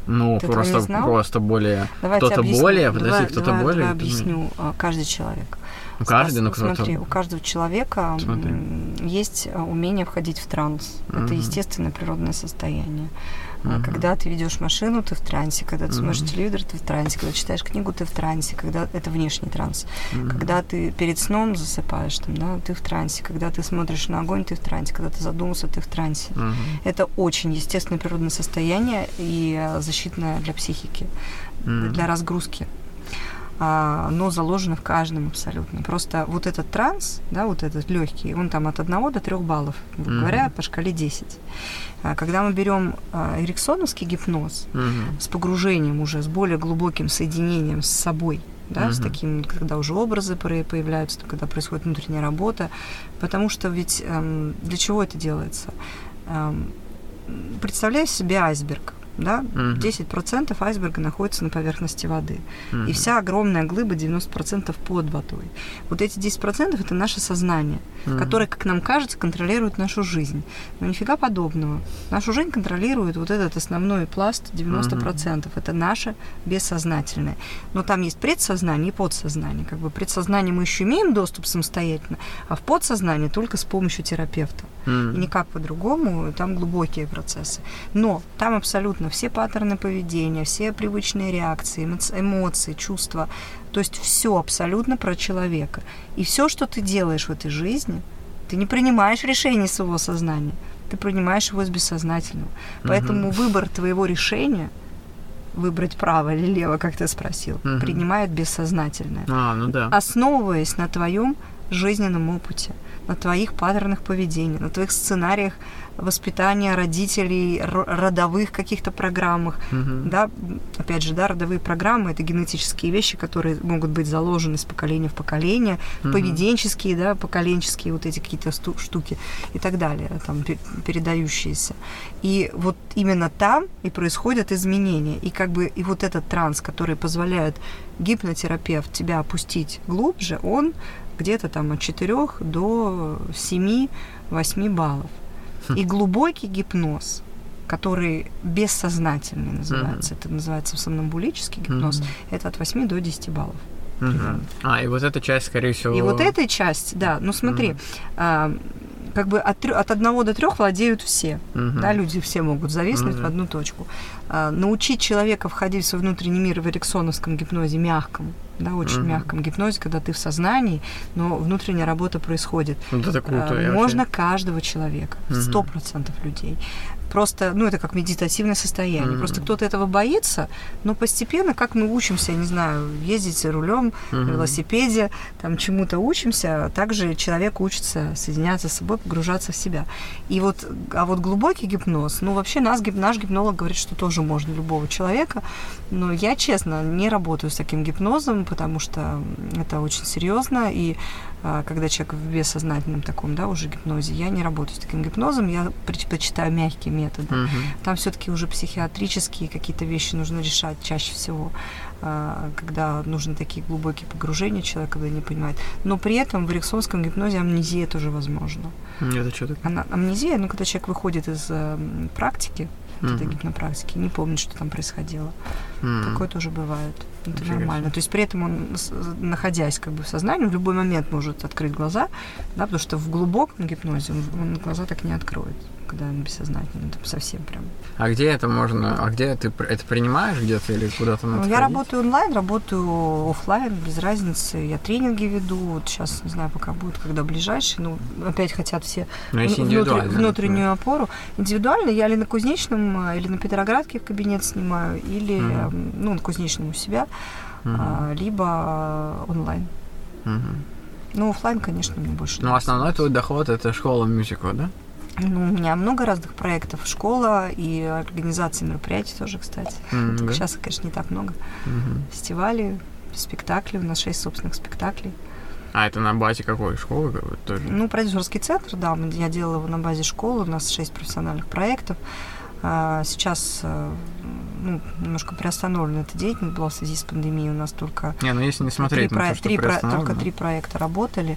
Ну, Ты просто, просто более... Кто-то более, подожди, кто-то более. Давай объясню. А, каждый человек. Ну, каждый, ну кто-то... Смотри, у каждого человека Смотри. Есть а, умение входить в транс. Угу. Это естественное природное состояние. Uh-huh. Когда ты ведешь машину, ты в трансе. Когда ты uh-huh. смотришь телевизор, ты в трансе. Когда читаешь книгу, ты в трансе. Когда это внешний транс. Uh-huh. Когда ты перед сном засыпаешь, там, да, ты в трансе. Когда ты смотришь на огонь, ты в трансе. Когда ты задумался, ты в трансе. Uh-huh. Это очень естественное природное состояние и э, защитное для психики, uh-huh. для разгрузки а, но заложено в каждом абсолютно. Просто вот этот транс, да, вот этот легкий, он там от 1 до 3 баллов, mm-hmm. говоря, по шкале 10. А, когда мы берем а, эриксоновский гипноз mm-hmm. с погружением уже, с более глубоким соединением с собой, да, uh-huh. с таким, когда уже образы появляются, когда происходит внутренняя работа, потому что ведь эм, для чего это делается? Эм, представляю себе айсберг, да, угу. 10% айсберга находится на поверхности воды. Угу. И вся огромная глыба 90% под водой. Вот эти 10% это наше сознание, угу. которое, как нам кажется, контролирует нашу жизнь. Но нифига подобного. Нашу жизнь контролирует вот этот основной пласт 90%. Угу. Это наше бессознательное. Но там есть предсознание и подсознание. Как бы предсознание мы еще имеем доступ самостоятельно, а в подсознание только с помощью терапевта. Mm. И никак по-другому, там глубокие процессы. Но там абсолютно все паттерны поведения, все привычные реакции, эмоции, чувства, то есть все абсолютно про человека. И все, что ты делаешь в этой жизни, ты не принимаешь решение своего сознания, ты принимаешь его из бессознательного. Mm-hmm. Поэтому выбор твоего решения выбрать право или лево, как ты спросил, угу. принимает бессознательное. А, ну да. Основываясь на твоем жизненном опыте на твоих паттернах поведения, на твоих сценариях воспитания родителей, родовых каких-то программах. Угу. Да, опять же, да, родовые программы это генетические вещи, которые могут быть заложены с поколения в поколение, угу. поведенческие, да, поколенческие вот эти какие-то штуки и так далее, там передающиеся. И вот именно там и происходят изменения. И как бы и вот этот транс, который позволяет гипнотерапевт тебя опустить глубже, он где-то там от 4 до 7-8 баллов. И глубокий гипноз, который бессознательный называется, mm-hmm. это называется сомнамбулический гипноз, mm-hmm. это от 8 до 10 баллов. Mm-hmm. А, и вот эта часть, скорее всего... И вот эта часть, да, ну смотри, mm-hmm. Как бы от, от одного до трех владеют все. Угу. Да, люди все могут зависнуть угу. в одну точку. А, научить человека входить в свой внутренний мир в эриксоновском гипнозе мягком, да, очень угу. мягком гипнозе, когда ты в сознании, но внутренняя работа происходит. Вот это круто. А, можно вообще... каждого человека, сто процентов людей просто, ну, это как медитативное состояние. Mm-hmm. Просто кто-то этого боится, но постепенно, как мы учимся, не знаю, ездить рулем, mm-hmm. на велосипеде, там чему-то учимся, также человек учится соединяться с собой, погружаться в себя. И вот, а вот глубокий гипноз, ну, вообще нас, наш гипнолог говорит, что тоже можно любого человека, но я, честно, не работаю с таким гипнозом, потому что это очень серьезно, и а, когда человек в бессознательном таком, да, уже гипнозе, я не работаю с таким гипнозом, я предпочитаю мягкие методы. Угу. Там все-таки уже психиатрические какие-то вещи нужно решать чаще всего, а, когда нужны такие глубокие погружения, человек когда не понимает. Но при этом в эриксонском гипнозе амнезия тоже возможна. Это что такое? Она, амнезия, ну, когда человек выходит из э, практики, mm-hmm. этой гипнопрактики, не помнит, что там происходило. Mm-hmm. Такое тоже бывает. Это Интересно. нормально. То есть при этом он, находясь как бы в сознании, в любой момент может открыть глаза, да, потому что в глубоком гипнозе он, он глаза так не откроет когда он бессознательный, там совсем прям. А где это можно, а где ты это принимаешь где-то или куда-то надо ну, Я работаю онлайн, работаю офлайн, без разницы. Я тренинги веду, вот сейчас, не знаю, пока будет, когда ближайший, ну, опять хотят все ну, внутри, внутреннюю опору. Индивидуально я или на Кузнечном, или на Петроградке в кабинет снимаю, или, mm ну, на Кузнечном у себя, mm либо онлайн. mm Ну, офлайн, конечно, мне больше Ну, основной твой доход это школа мюзикла, да? Ну, у меня много разных проектов. Школа и организация мероприятий тоже, кстати. Mm-hmm. Сейчас, конечно, не так много. Mm-hmm. Фестивали, спектакли. У нас шесть собственных спектаклей. А это на базе какой школы тоже? Ну, продюсерский центр, да. Я делала его на базе школы. У нас шесть профессиональных проектов. А сейчас э, ну, немножко приостановлена эта деятельность была в связи с пандемией. У нас только... Не, ну если не смотреть три, на про... то, три про... Только три проекта работали.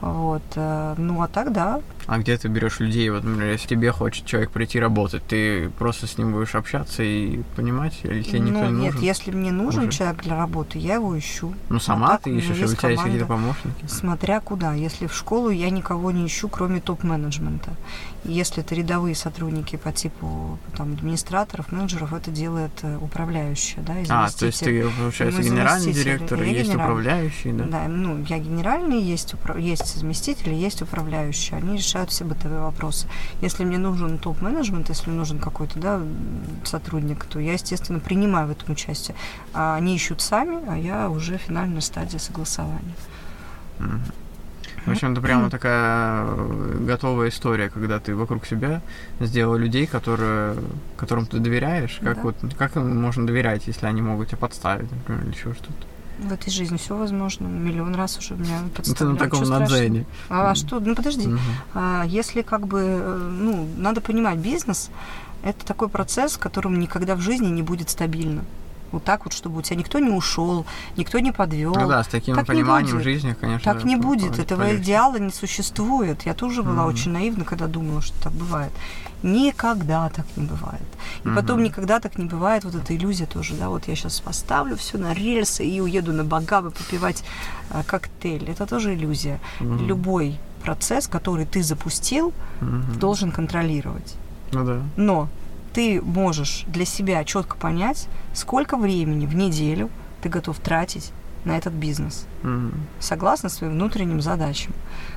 Вот. Э, ну, а так, да. А где ты берешь людей? Вот, например, если тебе хочет человек прийти работать, ты просто с ним будешь общаться и понимать, или тебе никто ну, не нет, нужен? если мне нужен уже? человек для работы, я его ищу. Ну, сама А так ты у ищешь, у есть тебя есть какие-то помощники? Смотря куда. Если в школу, я никого не ищу, кроме топ-менеджмента. Если это рядовые сотрудники по типу там, администраторов, менеджеров, это делает э, управляющая, да, А, то есть ты, заместитель. получается, генеральный директор, Я есть генеральный. управляющий, да? Да, ну, я генеральный, есть, упра- есть заместители, есть управляющие. Они решают все бытовые вопросы. Если мне нужен топ-менеджмент, если мне нужен какой-то да, сотрудник, то я, естественно, принимаю в этом участие. А они ищут сами, а я уже финальная стадия согласования. Мгм. В общем, это прямо такая э, готовая история, когда ты вокруг себя сделал людей, которые, которым ты доверяешь. Как Да. вот как им можно доверять, если они могут тебя подставить, например, или еще что-то? В этой жизни все возможно. Миллион раз уже меня Ну, ты на подставляли. таком надзене. А что? Ну подожди. Мгм. А, Если как бы, э, ну, надо понимать, бизнес – это такой процесс, в котором никогда в жизни не будет стабильно. Вот так вот, чтобы у тебя никто не ушел, никто не подвел. Ну да, с таким так пониманием жизни, конечно. Так не по- будет, этого полегче. идеала не существует. Я тоже была Мгм. очень наивна, когда думала, что так бывает. Никогда так не бывает. И потом Мгм. никогда так не бывает вот эта иллюзия тоже, да, вот я сейчас поставлю все на рельсы и уеду на Багавы попивать а, коктейль. Это тоже иллюзия. Мгм. Любой процесс, который ты запустил, Мгм. должен контролировать. Ну да. Но ты можешь для себя четко понять, сколько времени в неделю ты готов тратить на этот бизнес, Мгм. согласно своим внутренним задачам.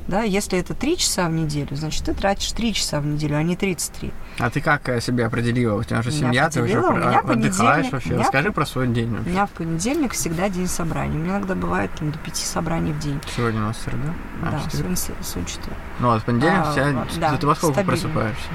Да, если это 3 часа в неделю, значит, ты тратишь 3 часа в неделю, а не 33. А ты как э, себя определила? У тебя же семья, ты определила, у меня отдыхаешь вообще. у меня Расскажи про свой день У вообще. меня в понедельник всегда день собраний. У меня иногда бывает там, до 5 собраний в день. Сегодня у нас среда? А, да, четверг? сегодня, сегодня четверг. Ну вот, в понедельник А, у тебя... да, ты во сколько стабильно. просыпаешься?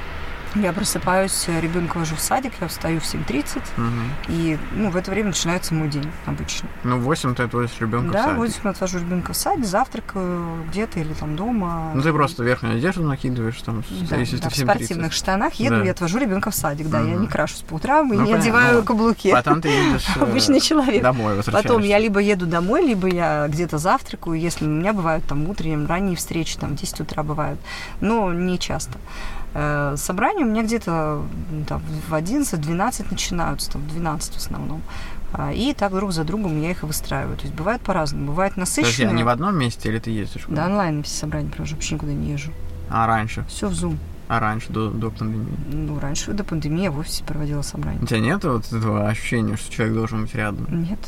Я просыпаюсь, ребенка вожу в садик, я встаю в 7.30, Мгм. и ну, в это время начинается мой день обычно. Ну, в 8 ты отводишь ребенка в Да, садик. вот я отвожу ребенка в садик, завтракаю где-то или там дома. Ну, ты просто верхнюю одежду накидываешь, там, Да, если да, ты в в 7.30. спортивных штанах еду Да. и отвожу ребенка в садик. Да, я Мгм. не крашусь по утрам и Ну, не понятно, одеваю ну, каблуки. Потом ты едешь <laughs> э, Обычный человек. домой. Потом я либо еду домой, либо я где-то завтракаю, если у меня бывают там утренние, ранние встречи, там в 10 утра бывают, но не часто. Э, Собрания у меня где-то там, в 11-12 начинаются, там, в 12 в основном. А, И так друг за другом я их и выстраиваю. То есть бывает по-разному. Бывает Подожди, насыщенно. они в одном месте или ты ездишь? Да, куда-то? онлайн все собрания провожу, вообще никуда не езжу. А раньше? Все в Zoom. А раньше, до, до пандемии? Ну, раньше до пандемии я в офисе проводила собрания. У тебя нет вот этого ощущения, что человек должен быть рядом? Нет.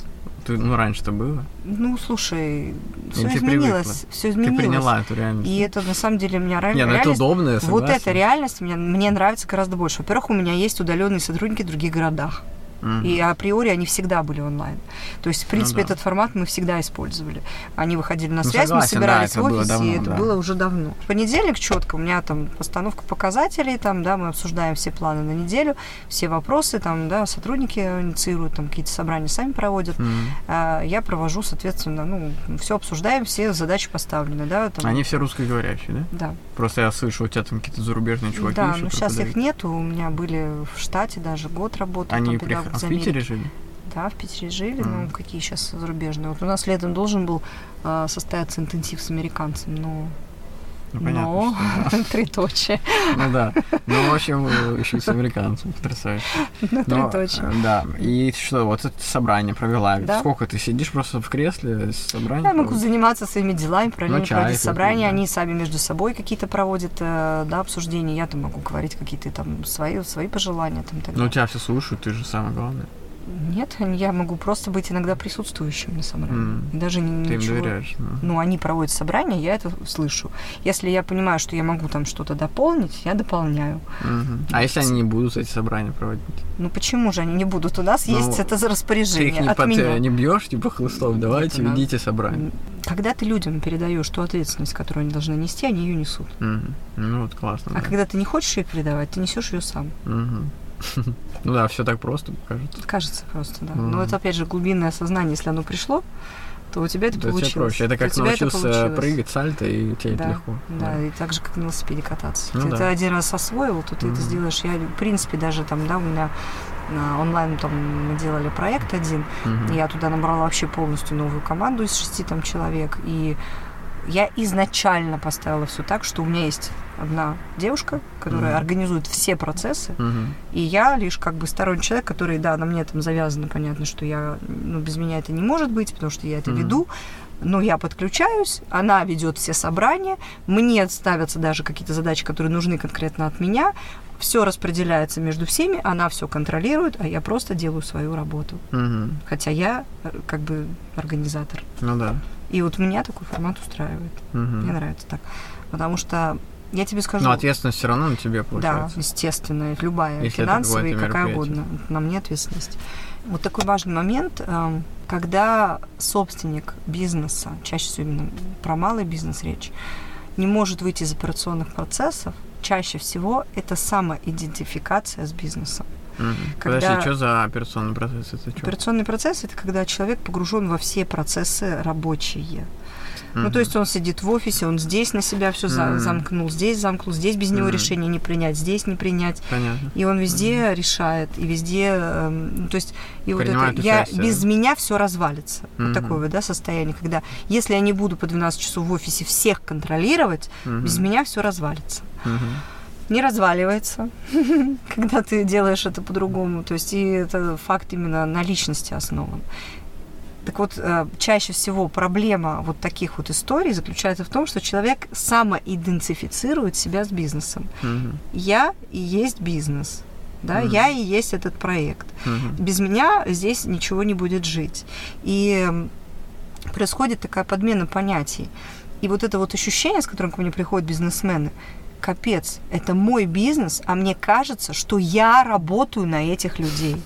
Ты, ну, раньше-то было. Ну, слушай, все ты изменилось. Все Ты изменилось. приняла эту реальность. И это на самом деле меня реально. Не, ну это удобно, я Вот согласен. эта реальность мне, мне нравится гораздо больше. Во-первых, у меня есть удаленные сотрудники в других городах. И априори они всегда были онлайн. То есть, в принципе, Ну да. этот формат мы всегда использовали. Они выходили на Ну, связь, согласен, мы собирались да, в офисе, давно, и это да. было уже давно. В понедельник четко у меня там постановка показателей, там, да, мы обсуждаем все планы на неделю, все вопросы, там, да, сотрудники инициируют, там, какие-то собрания сами проводят. Мгм. А я провожу, соответственно, ну, все обсуждаем, все задачи поставлены, да, там, Они все русскоговорящие, да? да. Просто я слышу, у тебя там какие-то зарубежные чуваки Да, еще но сейчас их нету. У меня были в штате даже год работали. Они приехали педагог в Питере жили? Да, в Питере жили. Мгм. Ну, какие сейчас зарубежные. Вот у нас летом должен был а, состояться интенсив с американцем, но... Ну, понятно, но... что да. <laughs> Ну да. Ну, в общем, э, еще с американцем, потрясающе. Ну, Но, триточие. э, Да. И что, вот это собрание провела. Да. Сколько ты сидишь просто в кресле с собранием? Я могу заниматься своими делами, параллельно Ну, проводить собрания, да. они сами между собой какие-то проводят, э, да, обсуждения, я там могу говорить какие-то там свои, свои пожелания там так Ну, тебя все слушают, ты же самое главное. Нет, я могу просто быть иногда присутствующим на собрании. И даже не, Ты им ничего- доверяешь. ну. ну, они проводят собрание, я это слышу. Если я понимаю, что я могу там что-то дополнить, я дополняю. Мгм. А если они не будут эти собрания проводить? Ну почему же они не будут? У нас Ну, есть это за Ты распоряжение их не, от под- меня. не бьешь, типа хлыстом, давайте, ведите собрание. Когда ты людям передаешь ту ответственность, которую они должны нести, они ее несут. Мгм. Ну, вот классно. А да. когда ты не хочешь ее передавать, ты несешь ее сам. Мгм. <laughs> Ну да, все так просто, кажется. Кажется просто, да. Но это опять же глубинное сознание, если оно пришло, то у тебя это Да, получилось. тебе проще. Это как научился получилось. прыгать сальто, и тебе это легко. Да, и так же, как на велосипеде кататься. Ну ты да. это один раз освоил, то ты это сделаешь. Я, в принципе, даже там, да, у меня на онлайн там мы делали проект один, я туда набрала вообще полностью новую команду из шести там человек, и я изначально поставила все так, что у меня есть одна девушка, которая Мгм. организует все процессы, Мгм. и я лишь как бы сторонний человек, который, да, на мне там завязано, понятно, что я, ну, без меня это не может быть, потому что я это Мгм. веду, но я подключаюсь, она ведет все собрания, мне ставятся даже какие-то задачи, которые нужны конкретно от меня, все распределяется между всеми, она все контролирует, а я просто делаю свою работу. Мгм. Хотя я э, как бы организатор. Ну да. И вот меня такой формат устраивает. Мгм. Мне нравится так. Потому что я тебе скажу... Но ответственность все равно на тебе Да, получается. естественно, любая, Если финансовая, и какая угодно. На мне ответственность. Вот такой важный момент, эм, когда собственник бизнеса, чаще всего именно про малый бизнес речь, не может выйти из операционных процессов, чаще всего это самоидентификация с бизнесом. Мгм. Когда- Подожди, что за операционный процесс? Это что? Операционный процесс это когда человек погружен во все процессы рабочие. Ну, то есть он сидит в офисе, он здесь на себя все Мгм. замкнул, здесь замкнул, здесь без него Мгм. решение не принять, здесь не принять. Понятно. И он везде решает, и везде, ну, то есть, и вот это, я участие, без меня все развалится. Мгм. Вот такое вот, да, состояние, когда, если я не буду по 12 часов в офисе всех контролировать, Мгм. без меня все развалится. Мгм. Не разваливается, <laughs> когда ты делаешь это по-другому. То есть, и это факт именно на личности основан. Так вот, э, чаще всего проблема вот таких вот историй заключается в том, что человек самоидентифицирует себя с бизнесом. Мгм. Я и есть бизнес. Да, Мгм. я и есть этот проект. Мгм. Без меня здесь ничего не будет жить. И происходит такая подмена понятий. И вот это вот ощущение, с которым ко мне приходят бизнесмены, капец, это мой бизнес, а мне кажется, что я работаю на этих людей.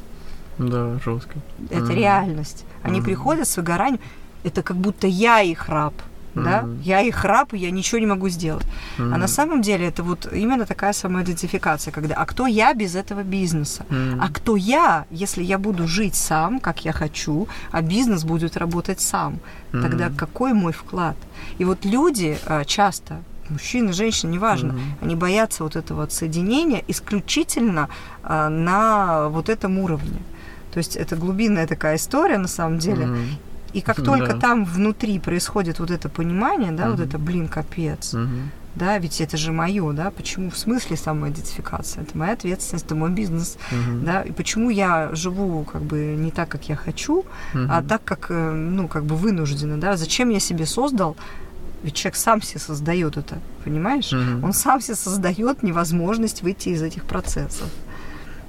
Да, жестко. Это Мгм. реальность. Они Мгм. приходят с выгоранием, это как будто я их раб. Да? Мгм. Я их раб, и я ничего не могу сделать. А на самом деле это вот именно такая самоидентификация, когда а кто я без этого бизнеса? Мгм. А кто я, если я буду жить сам, как я хочу, а бизнес будет работать сам? Тогда Мгм. какой мой вклад? И вот люди а, часто, мужчины, женщины, неважно, Мгм. они боятся вот этого отсоединения исключительно а, на вот этом уровне. То есть это глубинная такая история на самом деле. Мгм. И как только Да. там внутри происходит вот это понимание, да, вот Мгм. это, блин, капец, Мгм. да, ведь это же мое, да, почему в смысле самоидентификация? Это моя ответственность, это мой бизнес, Мгм. да, и почему я живу как бы не так, как я хочу, Мгм. а так, как, э, ну, как бы вынуждена, да, зачем я себе создал, ведь человек сам себе создает это, понимаешь? Мгм. Он сам себе создает невозможность выйти из этих процессов.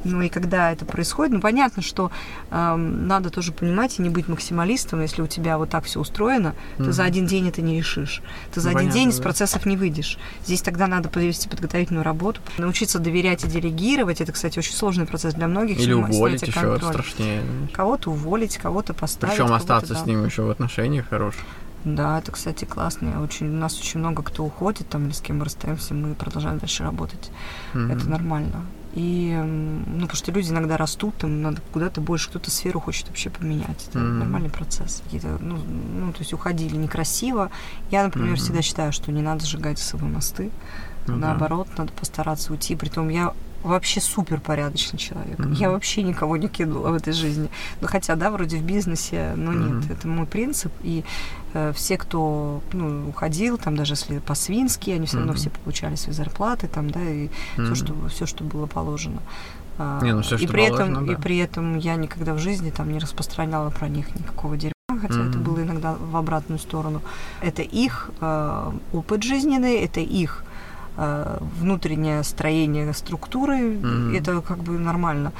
Ну и когда это происходит, ну понятно, что эм, надо тоже понимать и не быть максималистом, если у тебя вот так все устроено, ты Мгм. за один день это не решишь. Ты за Ну, один понятно, день из да. процессов не выйдешь. Здесь тогда надо провести подготовительную работу, научиться доверять и делегировать. Это, кстати, очень сложный процесс для многих. Или уволить еще страшнее. Кого-то уволить, кого-то поставить. Причем кого-то, остаться да. с ним еще в отношениях хороших. Да, это, кстати, классно. Очень, у нас очень много кто уходит, там, или с кем мы расстаемся, мы продолжаем дальше работать. Мгм. Это нормально. И, ну, потому что люди иногда растут, им надо куда-то больше, кто-то сферу хочет вообще поменять. Это Мгм. нормальный процесс. Какие-то, ну, ну, то есть уходили некрасиво. Я, например, Мгм. всегда считаю, что не надо сжигать собой мосты. Да. Наоборот, надо постараться уйти. Притом я вообще супер порядочный человек. Мгм. Я вообще никого не кинула в этой жизни. Ну, хотя, да, вроде в бизнесе, но нет, Мгм. это мой принцип. И э, все, кто ну, уходил, там даже если по-свински, они все равно Мгм. все получали свои зарплаты, там, да, и все, Мгм. что, все, что было положено. А, Не, ну всё, и что при положено, этом, да. и при этом я никогда в жизни там не распространяла про них никакого дерьма, хотя это Мгм. было иногда в обратную сторону. Это их э, опыт жизненный, это их внутреннее строение структуры, Мгм. это как бы нормально.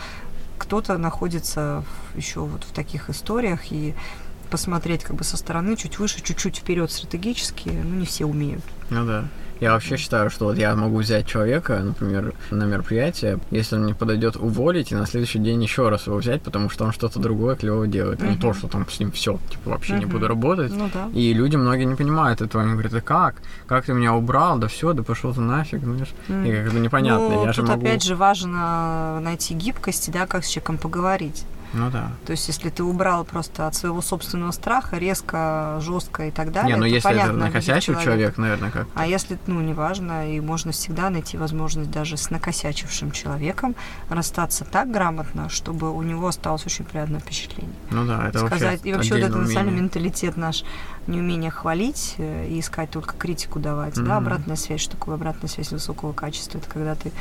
Кто-то находится еще вот в таких историях и посмотреть как бы со стороны чуть выше, чуть-чуть вперед стратегически, ну не все умеют. Ну да. Я вообще считаю, что вот я могу взять человека, например, на мероприятие, если он мне подойдет уволить, и на следующий день еще раз его взять, потому что он что-то другое клево делает. А не то, что там с ним все, типа, вообще не Мгм. буду работать. Ну да. И люди многие не понимают этого. Они говорят, да как? Как ты меня убрал? Да все, да пошел ты нафиг, знаешь. М. И как бы непонятно. Ну, я же тут могу... опять же важно найти гибкость, да, как с человеком поговорить. Ну да. То есть, если ты убрал просто от своего собственного страха резко, жестко и так далее. Не, ну если понятно, это накосячив человек, человек, наверное, как. А если, ну, неважно, и можно всегда найти возможность даже с накосячившим человеком расстаться так грамотно, чтобы у него осталось очень приятное впечатление. Ну да, это Сказать, вообще И вообще вот этот национальный менталитет наш, неумение хвалить э, и искать только критику давать, mm-hmm. да, обратная связь, что такое обратная связь высокого качества, это когда ты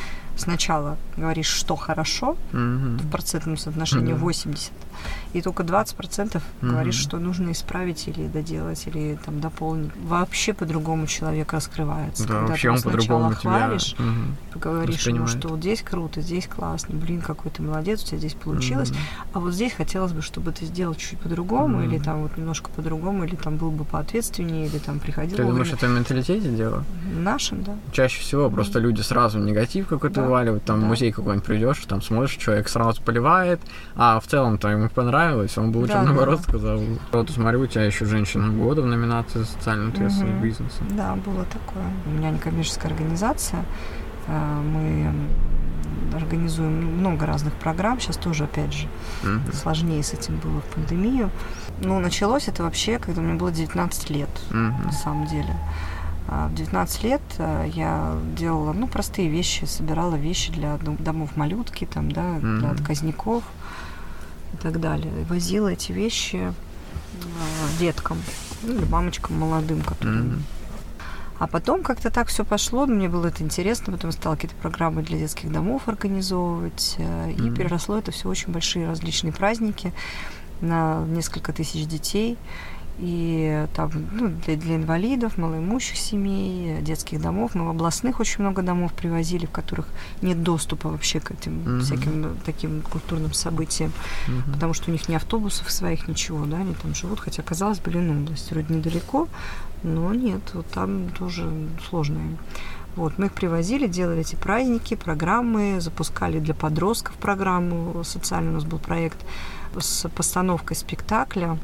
сначала говоришь, что хорошо, mm-hmm. в процентном соотношении mm-hmm. 80, и только 20% mm-hmm. говоришь, что нужно исправить или доделать, или там дополнить. Вообще по-другому человек раскрывается. Да, когда ты он сначала хвалишь, тебя, mm-hmm. говоришь ему, что вот здесь круто, здесь классно, блин, какой ты молодец, у тебя здесь получилось, mm-hmm. а вот здесь хотелось бы, чтобы ты сделал чуть по-другому, mm-hmm. или там вот немножко по-другому, или там был бы поответственнее, или там приходил Ты думаешь, это в менталитете дело? Нашим, да. Чаще всего mm-hmm. просто люди сразу негатив какой-то да. Вываливают, там да. в музей какой-нибудь придешь, там смотришь, человек сразу поливает, а в целом-то ему понравилось, он бы лучше да, наоборот да. сказал. Вот смотрю, у тебя еще женщина года в номинации социальный ответственность угу. бизнеса. Да, было такое. У меня некоммерческая организация. Э, мы организуем много разных программ. Сейчас тоже, опять же, uh сложнее с этим было в пандемию. Ну, началось это вообще, когда мне было 19 лет, uh на самом деле. А в 19 лет э, я делала, ну, простые вещи, собирала вещи для домов малютки, там, да, uh для отказников и так далее. И возила эти вещи э, деткам, ну, или мамочкам молодым, которые mm-hmm. А потом как-то так все пошло, мне было это интересно, потом стала какие-то программы для детских домов организовывать, mm-hmm. и переросло это все очень большие различные праздники на несколько тысяч детей. И там ну, для, для инвалидов, малоимущих семей, детских домов. Мы в областных очень много домов привозили, в которых нет доступа вообще к этим mm-hmm. всяким таким культурным событиям. Mm-hmm. Потому что у них ни автобусов своих, ничего, да, они там живут. Хотя, казалось бы, Блин, область вроде недалеко, но нет, вот там тоже сложно. Вот, мы их привозили, делали эти праздники, программы, запускали для подростков программу. Социальный у нас был проект с постановкой спектакля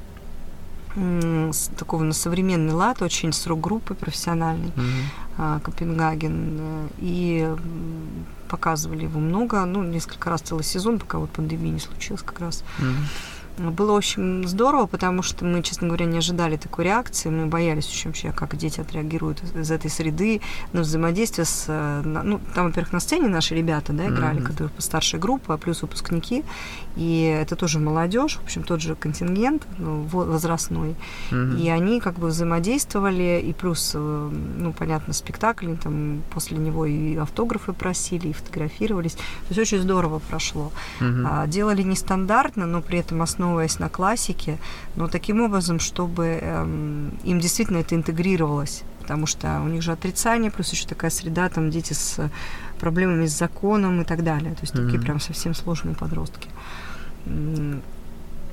с такого на современный лад, очень с рок-группы профессиональной, mm-hmm. Копенгаген, э, и показывали его много, ну, несколько раз целый сезон, пока вот пандемия не случилась как раз. Mm-hmm. Было очень здорово, потому что мы, честно говоря, не ожидали такой реакции. Мы боялись очень вообще, как дети отреагируют из этой среды на взаимодействие с... Э, ну, там, во-первых, на сцене наши ребята, да, играли, mm-hmm. которые старшая группа, а плюс выпускники. И это тоже молодежь, в общем, тот же контингент ну, возрастной. Mm-hmm. И они как бы взаимодействовали, и плюс, э, ну, понятно, спектакль, там после него и автографы просили, и фотографировались. То есть очень здорово прошло. Mm-hmm. Делали нестандартно, но при этом основа основываясь на классике, но таким образом, чтобы эм, им действительно это интегрировалось, потому что у них же отрицание, плюс еще такая среда, там дети с проблемами с законом и так далее, то есть mm-hmm. такие прям совсем сложные подростки.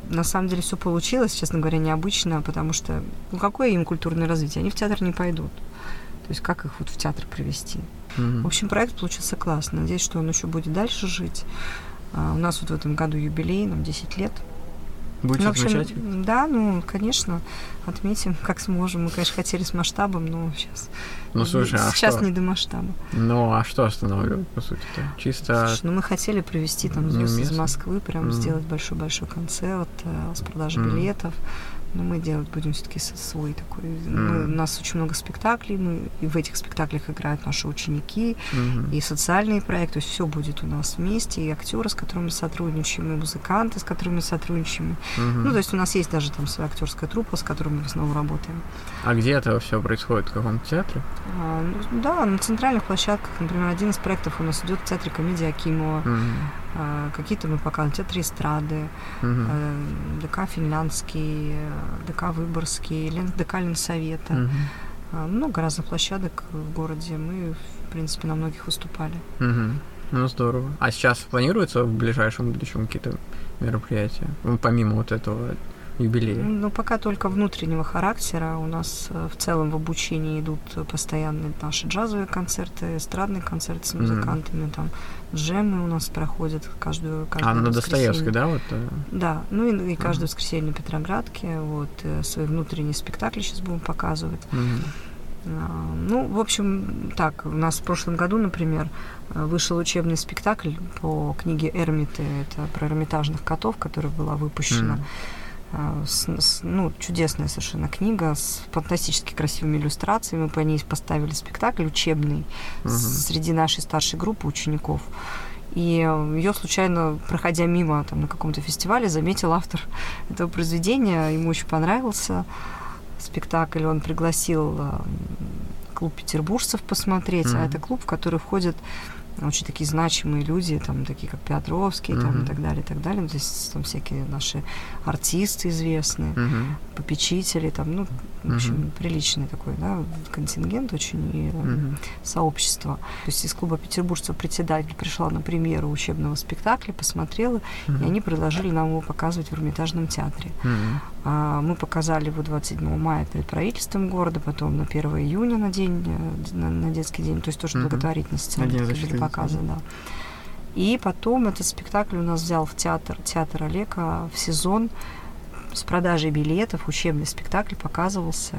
На самом деле все получилось, честно говоря, необычно, потому что ну какое им культурное развитие? Они в театр не пойдут. То есть как их вот в театр привести? Mm-hmm. В общем, проект получился классный. Надеюсь, что он еще будет дальше жить. Uh, у нас вот в этом году юбилей, нам 10 лет. Будете ну, общем, отмечать? Да, ну, конечно, отметим, как сможем. Мы, конечно, хотели с масштабом, но сейчас, ну, слушай, а сейчас что? не до масштаба. Ну, а что останавливает, по сути-то? Чисто... Слушай, ну, мы хотели привезти там звезд из Москвы, прям mm. сделать большой-большой концерт э, с продажей mm. билетов. Но мы делать будем все-таки свой такой. Mm. Мы, у нас очень много спектаклей, мы, и в этих спектаклях играют наши ученики, mm-hmm. и социальные проекты. То есть все будет у нас вместе, и актеры, с которыми мы сотрудничаем, и музыканты, с которыми мы сотрудничаем. Mm-hmm. Ну, то есть у нас есть даже там своя актерская труппа, с которой мы снова работаем. А где это все происходит? В каком театре? А, ну, да, на центральных площадках. Например, один из проектов у нас идет в театре комедии Акимова. Mm-hmm. А, какие-то мы показываем театре эстрады, угу. ДК Финляндский, ДК Выборгский, ДК Ленсовета. Угу. Много разных площадок в городе. Мы, в принципе, на многих выступали. Угу. Ну, здорово. А сейчас планируется в ближайшем будущем какие-то мероприятия? Ну, помимо вот этого юбилея? Ну, пока только внутреннего характера. У нас э, в целом в обучении идут постоянные наши джазовые концерты, эстрадные концерты с музыкантами, mm. там джемы у нас проходят каждую, каждую А на Достоевской, да? Вот? Э? Да, ну и, и каждое mm. воскресенье на Петроградке. Вот, э, свои внутренние спектакли сейчас будем показывать. Mm. Ну, в общем, так, у нас в прошлом году, например, вышел учебный спектакль по книге Эрмиты, это про эрмитажных котов, которая была выпущена. Mm. С, с, ну, чудесная совершенно книга с фантастически красивыми иллюстрациями. Мы по ней поставили спектакль учебный mm-hmm. среди нашей старшей группы учеников. И ее случайно, проходя мимо там, на каком-то фестивале, заметил автор <laughs> этого произведения. Ему очень понравился спектакль. Он пригласил клуб петербуржцев посмотреть. Mm-hmm. А это клуб, в который входят очень такие значимые люди, там, такие как Петровский, mm-hmm. там, и так далее, и так далее. Здесь там всякие наши артисты известные, mm-hmm. попечители, там, ну, в общем, mm-hmm. приличный такой, да, контингент очень и mm-hmm. сообщество. То есть из клуба петербуржцев председатель пришла на премьеру учебного спектакля, посмотрела, mm-hmm. и они предложили нам его показывать в Эрмитажном театре. Mm-hmm. А, мы показали его 27 мая перед правительством города, потом на 1 июня на день, э, на, на детский день, то есть тоже mm-hmm. благотворительность были показы, да. И потом этот спектакль у нас взял в театр, театр Олега в сезон с продажей билетов, учебный спектакль показывался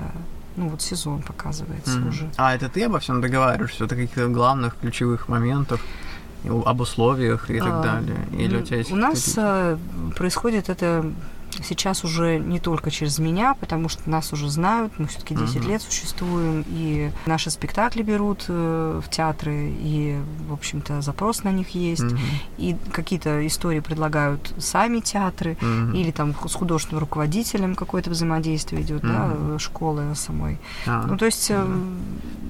ну вот сезон показывается mm-hmm. уже. А это ты обо всем договариваешься, это каких-то главных ключевых моментов, об условиях и так а, далее? Или у тебя есть У нас а, происходит это сейчас уже не только через меня, потому что нас уже знают, мы все-таки 10 uh-huh. лет существуем, и наши спектакли берут э, в театры, и, в общем-то, запрос на них есть, uh-huh. и какие-то истории предлагают сами театры, uh-huh. или там с художественным руководителем какое-то взаимодействие идет, uh-huh. да, школы самой. Uh-huh. Ну, то есть uh-huh.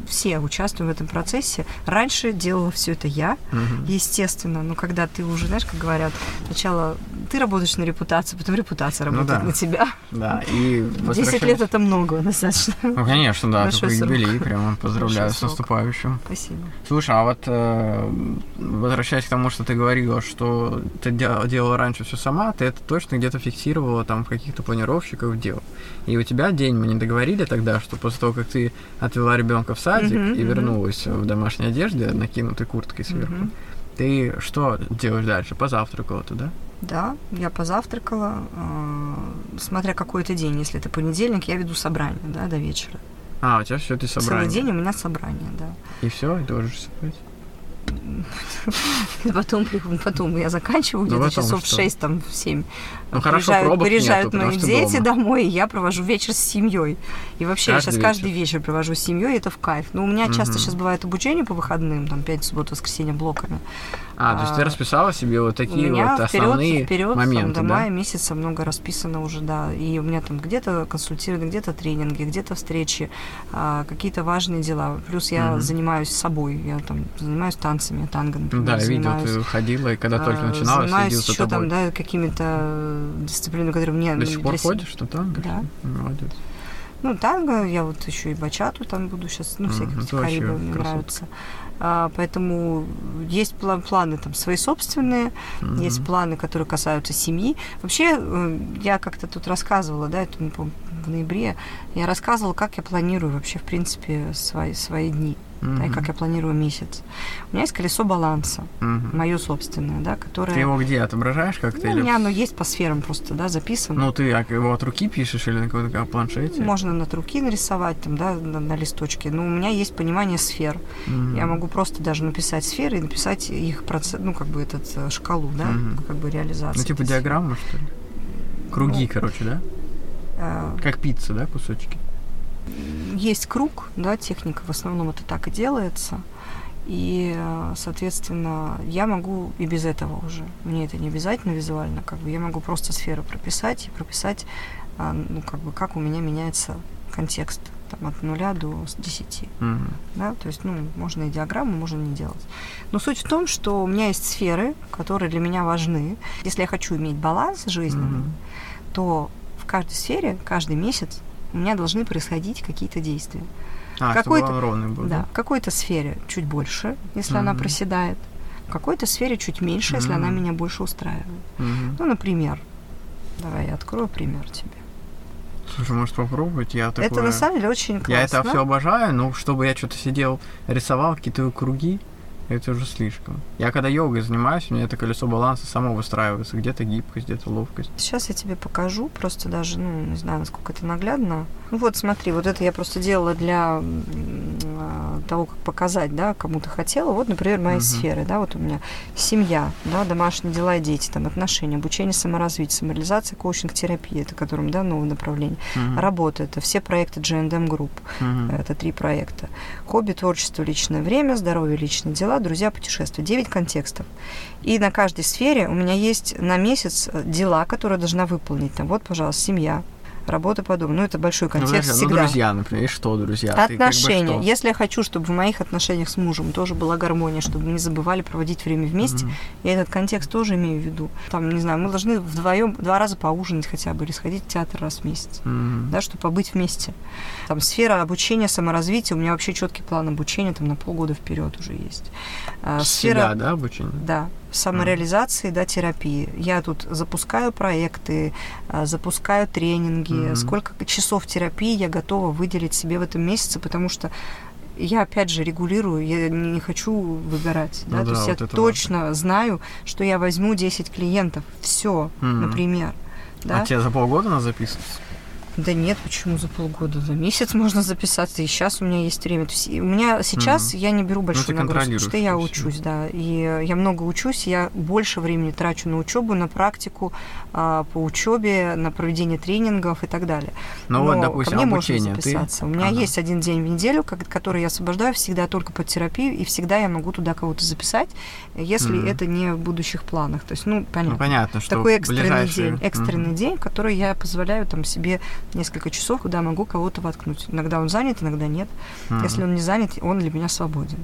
все участвуем в этом процессе. Раньше делала все это я, uh-huh. естественно, но когда ты уже, знаешь, как говорят, сначала ты работаешь на репутацию, потом репутация оказывается, работает ну, да. на тебя. Да, и возвращаясь... 10 лет это много достаточно. Ну, конечно, да, Большой только юбилей, прямо поздравляю Большой с наступающим. Спасибо. Слушай, а вот э, возвращаясь к тому, что ты говорила, что ты делала раньше все сама, ты это точно где-то фиксировала там в каких-то планировщиках дел. И у тебя день, мы не договорили тогда, что после того, как ты отвела ребенка в садик uh-huh, и uh-huh. вернулась в домашней одежде, накинутой курткой сверху, uh-huh. ты что делаешь дальше? Позавтракала ты, да? Я позавтракала, э, смотря какой это день. Если это понедельник, я веду собрание, да, до вечера. А, у тебя все это собрание. Целый день у меня собрание, да. И все, и должен спать. <laughs> Потом, потом я заканчиваю ну, где-то часов в 6, там, в 7. Ну, приезжают, хорошо, приезжают нету, мои дети домой, и я провожу вечер с семьей. И вообще я сейчас каждый вечер провожу с семьей, это в кайф. Но у меня часто сейчас бывает обучение по выходным, там, 5 суббот, воскресенье блоками. А, то есть ты а, расписала себе вот такие вот основные вперед, моменты, там, до мая месяца много расписано уже, да. И у меня там где-то консультирование, где-то тренинги, где-то встречи, а, какие-то важные дела. Плюс я занимаюсь собой, я там занимаюсь танцами, танго, например. Да, видел, ты ходила, и когда только а, начинала, следил за тобой. там, да, какими-то дисциплинами, которые мне... До сих пор ходишь, что танго? Да. Молодец. Ну, танго, я вот еще и бачату там буду сейчас, ну, всякие mm, карибы мне красотка. нравятся. А, поэтому есть план, планы там свои собственные, mm-hmm. есть планы, которые касаются семьи. Вообще, э, я как-то тут рассказывала, да, это, в ноябре, я рассказывала, как я планирую вообще, в принципе, свои, свои дни mm-hmm. да, и как я планирую месяц. У меня есть колесо баланса, mm-hmm. мое собственное, да, которое... Ты его где отображаешь как-то? Ну, или... У меня оно есть по сферам просто, да, записано. Ну, ты а, его от руки пишешь или на каком-то планшете? Можно на руки нарисовать, там, да, на, на листочке. Но у меня есть понимание сфер. Mm-hmm. Я могу просто даже написать сферы и написать их процесс, ну, как бы этот э, шкалу, да, mm-hmm. как бы реализацию. Ну, типа диаграмма, что ли? Круги, ну, короче, да? Э... Как пицца, да, кусочки? Есть круг, да, техника в основном это так и делается. И, соответственно, я могу и без этого уже. Мне это не обязательно визуально, как бы я могу просто сферу прописать и прописать, а, ну, как бы, как у меня меняется контекст там, от нуля до десяти. Mm-hmm. Да? То есть, ну, можно и диаграмму, можно не делать. Но суть в том, что у меня есть сферы, которые для меня важны. Если я хочу иметь баланс жизненный, mm-hmm. то в каждой сфере, каждый месяц у меня должны происходить какие-то действия. А, какой-то, ровный был, да, в какой-то сфере чуть больше, если mm-hmm. она проседает, в какой-то сфере чуть меньше, mm-hmm. если она меня больше устраивает. Mm-hmm. Ну, например, давай я открою пример тебе. Слушай, может попробовать? Я такое... Это на самом деле очень классно. Я это все обожаю, но чтобы я что-то сидел, рисовал какие-то круги, Это уже слишком. Я когда йогой занимаюсь, у меня это колесо баланса само выстраивается. Где-то гибкость, где-то ловкость. Сейчас я тебе покажу, просто даже, ну, не знаю, насколько это наглядно. Ну вот, смотри, вот это я просто делала для а, того, как показать, да, кому-то хотела. Вот, например, мои угу. сферы, да, вот у меня семья, да, домашние дела и дети, там, отношения, обучение, саморазвитие, самореализация, коучинг, терапия, это которым, да, новое направление. Угу. Работа, это все проекты G&M Group, угу. это три проекта. Хобби, творчество, личное время, здоровье, личные дела, друзья, путешествия. Девять контекстов. И на каждой сфере у меня есть на месяц дела, которые должна выполнить. Там, вот, пожалуйста, семья, работа по дому. Ну, это большой ну, контекст ну, всегда. Ну, друзья, например, и что, друзья? Отношения. Как бы что? Если я хочу, чтобы в моих отношениях с мужем тоже была гармония, чтобы мы не забывали проводить время вместе, mm-hmm. я этот контекст тоже имею в виду. Там, не знаю, мы должны вдвоем два раза поужинать хотя бы или сходить в театр раз в месяц, mm-hmm. да, чтобы побыть вместе. Там сфера обучения, саморазвития, у меня вообще четкий план обучения там на полгода вперед уже есть. А, сфера, Себя, да, обучение? Да, самореализации, да, терапии. Я тут запускаю проекты, а, запускаю тренинги. Mm-hmm. Сколько часов терапии я готова выделить себе в этом месяце, потому что я опять же регулирую, я не хочу выгорать, да, ну, то да, есть вот я точно важно. знаю, что я возьму 10 клиентов, все, mm-hmm. например. Да? А тебе за полгода надо записываться? Да нет, почему за полгода? За месяц можно записаться, и сейчас у меня есть время. То есть у меня сейчас mm-hmm. я не беру большую ну, нагрузку, потому что я учусь, да. И я много учусь, я больше времени трачу на учебу, на практику, а, по учебе, на проведение тренингов и так далее. Ну Но вот, допустим, ко мне обучение, можно записаться. Ты... У меня ага. есть один день в неделю, который я освобождаю всегда только под терапию, и всегда я могу туда кого-то записать, если mm-hmm. это не в будущих планах. То есть, ну, понятно. Ну, понятно, что Такой экстренный ближайшие... день, экстренный mm-hmm. день, который я позволяю там себе несколько часов, куда могу кого-то воткнуть. Иногда он занят, иногда нет. Mm-hmm. Если он не занят, он для меня свободен.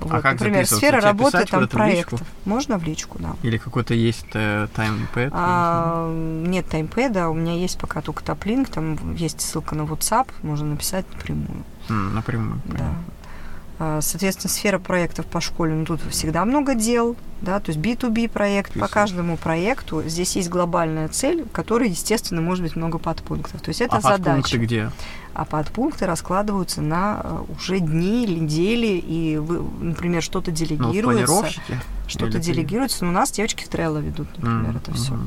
А вот, а как например, сфера работы там проектов. Можно в личку, да. Или какой-то есть э, таймпэд? А, нет таймпэда, у меня есть пока только топлинк, там есть ссылка на WhatsApp, можно написать напрямую. Mm, напрямую. Да. Понятно. А, соответственно, сфера проектов по школе, ну, тут всегда много дел, да, то есть B2B проект. По каждому проекту здесь есть глобальная цель, которой, естественно, может быть много подпунктов. То есть это а задача. где? А подпункты раскладываются на э, уже дни, недели, и, вы, например, что-то делегируется. Ну, что-то делегируется. Но у нас девочки в Trello ведут, например, mm-hmm. это все. А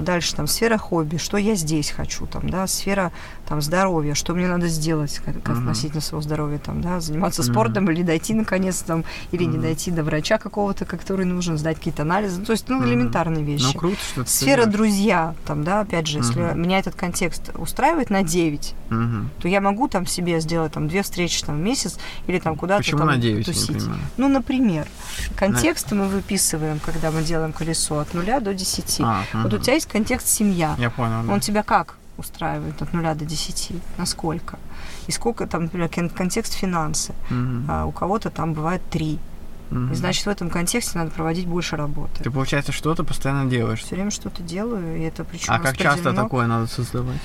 дальше там сфера хобби, что я здесь хочу, там, да, сфера там здоровья, что мне надо сделать как, mm-hmm. относительно своего здоровья, там, да, заниматься mm-hmm. спортом или дойти наконец там, или mm-hmm. не дойти до врача какого-то, который нужен, сдать какие-то анализы, ну, то есть, ну, элементарные вещи. Ну, круто, что Сфера друзья, там, да, опять же, если меня этот контекст устраивает на 9, mm-hmm. то я могу там себе сделать там две встречи там в месяц или там куда-то Почему там на 9, тусить. Ну, например, контекст на... мы выписываем, когда мы делаем колесо от нуля до 10. А, mm-hmm. Вот у тебя есть контекст семья. Я понял. Да. Он тебя как устраивает от нуля до десяти? Насколько? И сколько там, например, контекст финансы? Mm-hmm. А у кого-то там бывает три. Mm-hmm. И значит, в этом контексте надо проводить больше работы. Ты, получается, что-то постоянно делаешь? Все время что-то делаю, и это причем А как часто такое надо создавать?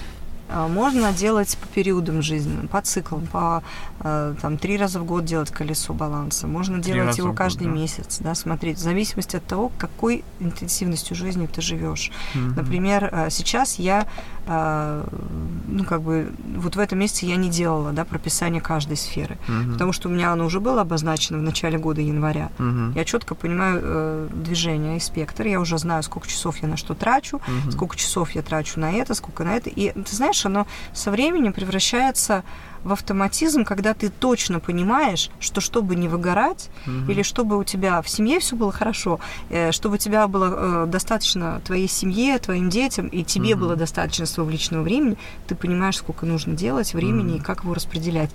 А, можно делать по периодам жизни, по циклам, по э, там три раза в год делать колесо баланса. Можно три делать его каждый год, да. месяц, да, смотреть, в зависимости от того, какой интенсивностью жизни ты живешь. Mm-hmm. Например, э, сейчас я, ну как бы, вот в этом месяце я не делала, да, прописание каждой сферы, mm-hmm. потому что у меня оно уже было обозначено в начале года января. Mm-hmm. Я четко понимаю э, движение и спектр, я уже знаю, сколько часов я на что трачу, mm-hmm. сколько часов я трачу на это, сколько на это, и ты знаешь, оно со временем превращается в автоматизм, когда ты точно понимаешь, что чтобы не выгорать, угу. или чтобы у тебя в семье все было хорошо, э, чтобы у тебя было э, достаточно твоей семье, твоим детям, и тебе угу. было достаточно своего личного времени, ты понимаешь, сколько нужно делать времени угу. и как его распределять.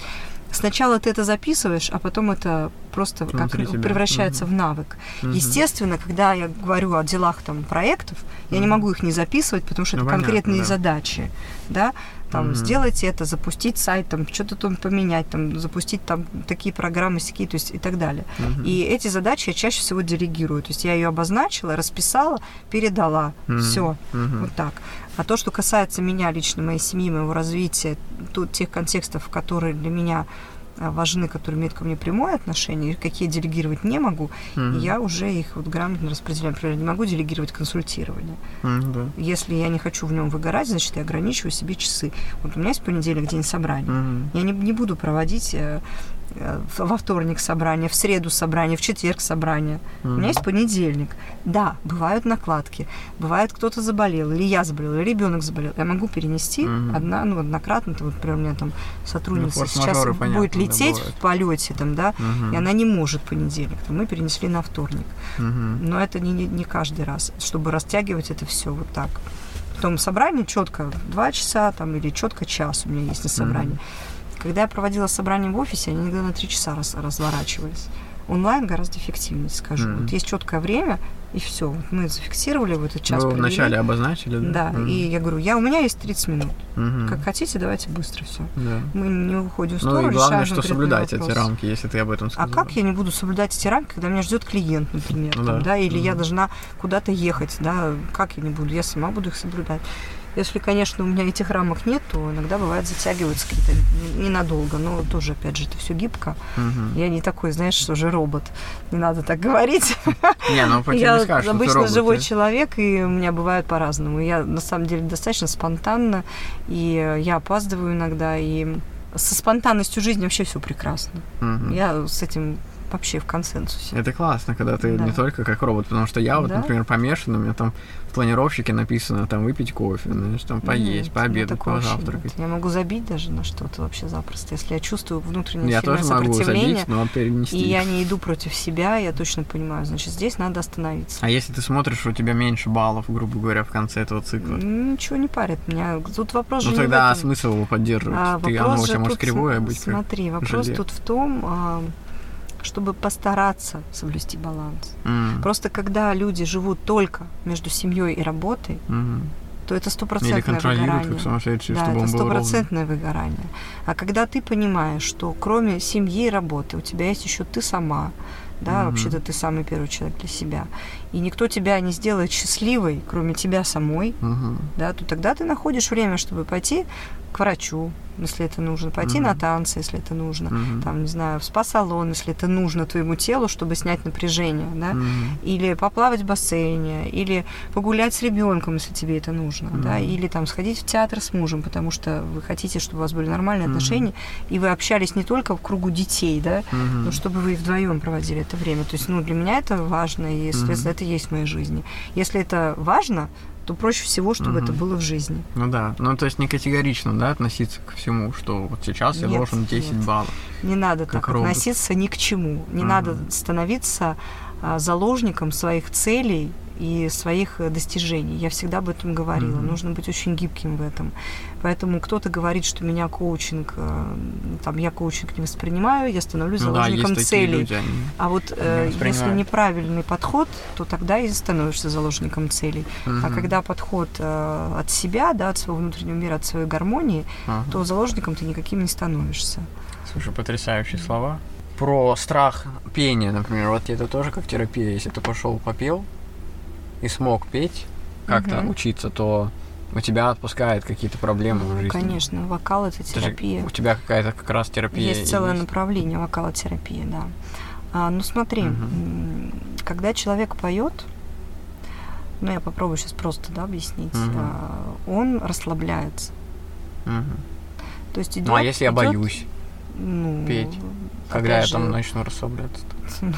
Сначала ты это записываешь, а потом это просто как превращается угу. в навык. Угу. Естественно, когда я говорю о делах там проектов, угу. я не могу их не записывать, потому что ну, это понятно, конкретные да. задачи, да, там угу. сделать это, запустить сайт, там что-то там поменять, там запустить там такие программы, такие, то есть и так далее. Угу. И эти задачи я чаще всего делегирую, то есть я ее обозначила, расписала, передала, угу. все, угу. вот так. А то, что касается меня лично, моей семьи, моего развития, тут тех контекстов, которые для меня важны, которые имеют ко мне прямое отношение, какие делегировать не могу, mm-hmm. я уже их вот грамотно распределяю. Например, не могу делегировать консультирование. Mm-hmm. Если я не хочу в нем выгорать, значит, я ограничиваю себе часы. Вот у меня есть понедельник, день собрания. Mm-hmm. Я не, не буду проводить Э, во вторник собрание, в среду собрание, в четверг собрание. Mm-hmm. У меня есть понедельник. Да, бывают накладки. Бывает, кто-то заболел, или я заболела, или ребенок заболел. Я могу перенести mm-hmm. одна, ну, однократно. Вот, например, у меня там сотрудница ну, сейчас понятно, будет лететь да, в полете, там, да, mm-hmm. и она не может понедельник. То мы перенесли на вторник. Mm-hmm. Но это не, не, не каждый раз, чтобы растягивать это все вот так. В том собрании четко два часа там, или четко час у меня есть на собрании. Mm-hmm. Когда я проводила собрание в офисе, они иногда на три часа раз, разворачивались. Онлайн гораздо эффективнее, скажу. Mm-hmm. Вот есть четкое время, и все. Вот мы зафиксировали в этот час. Вы вначале обозначили, да? Да, mm-hmm. и я говорю, я, у меня есть 30 минут. Mm-hmm. Как хотите, давайте быстро все. Да. Мы не выходим в сторону, Ну и главное, что соблюдать эти рамки, если ты об этом сказала. А как я не буду соблюдать эти рамки, когда меня ждет клиент, например, ну, там, да. да, или mm-hmm. я должна куда-то ехать, да, как я не буду, я сама буду их соблюдать. Если, конечно, у меня этих рамок нет, то иногда бывает затягиваются какие-то ненадолго, но тоже, опять же, это все гибко. Угу. Я не такой, знаешь, что же робот. Не надо так говорить. Не, ну Я не скажешь, обычно живой человек, и у меня бывает по-разному. Я, на самом деле, достаточно спонтанно, и я опаздываю иногда, и со спонтанностью жизни вообще все прекрасно. Угу. Я с этим вообще в консенсусе. Это классно, когда ты да. не только как робот, потому что я вот, да? например, помешан, у меня там в планировщике написано там выпить кофе, знаешь, там поесть, нет, пообедать, позавтракать. Я могу забить даже на что-то вообще запросто, если я чувствую внутреннее я сильное тоже могу забить, но перенести. И я не иду против себя, я точно понимаю, значит, здесь надо остановиться. А если ты смотришь, у тебя меньше баллов, грубо говоря, в конце этого цикла? Ничего не парит меня. Тут вопрос ну, же тогда не в этом. смысл его поддерживать? А, ты, оно у тебя может кривое быть. Смотри, вопрос желе. тут в том, а, чтобы постараться соблюсти баланс. Mm. Просто когда люди живут только между семьей и работой, mm. то это стопроцентное выгорание. да, это стопроцентное выгорание. А когда ты понимаешь, что кроме семьи и работы у тебя есть еще ты сама, да, mm-hmm. вообще-то ты самый первый человек для себя, и никто тебя не сделает счастливой, кроме тебя самой, mm-hmm. да, то тогда ты находишь время, чтобы пойти к врачу, если это нужно, пойти mm-hmm. на танцы, если это нужно, mm-hmm. там, не знаю, в спа-салон, если это нужно твоему телу, чтобы снять напряжение, да, mm-hmm. или поплавать в бассейне, или погулять с ребенком, если тебе это нужно, mm-hmm. да, или там сходить в театр с мужем, потому что вы хотите, чтобы у вас были нормальные mm-hmm. отношения, и вы общались не только в кругу детей, да, mm-hmm. но чтобы вы вдвоем проводили это время. То есть, ну, для меня это важно, и, соответственно, mm-hmm. это есть в моей жизни. Если это важно, то проще всего, чтобы угу. это было в жизни. Ну да, ну то есть не категорично, да, относиться к всему, что вот сейчас нет, я должен 10 нет. баллов. Не надо так робот. относиться ни к чему. Не угу. надо становиться а, заложником своих целей и своих э, достижений. Я всегда об этом говорила. Mm-hmm. Нужно быть очень гибким в этом. Поэтому кто-то говорит, что меня коучинг, э, там я коучинг не воспринимаю, я становлюсь ну, заложником да, целей. Люди, они а вот э, если неправильный подход, то тогда и становишься заложником целей. Mm-hmm. А когда подход э, от себя, да, от своего внутреннего мира, от своей гармонии, uh-huh. то заложником ты никаким не становишься. Слушай, потрясающие слова. Про страх пения, например, вот это тоже как терапия. Если ты пошел попел, и смог петь, как-то угу. учиться, то у тебя отпускает какие-то проблемы в жизни. Конечно, вокал это терапия. Даже у тебя какая-то как раз терапия. Есть целое есть. направление вокалотерапии, да. А, ну смотри, угу. когда человек поет, ну я попробую сейчас просто да, объяснить, угу. а, он расслабляется. Угу. То есть идет. Ну а если я боюсь ну, петь, когда я же... там начну расслабляться? <laughs>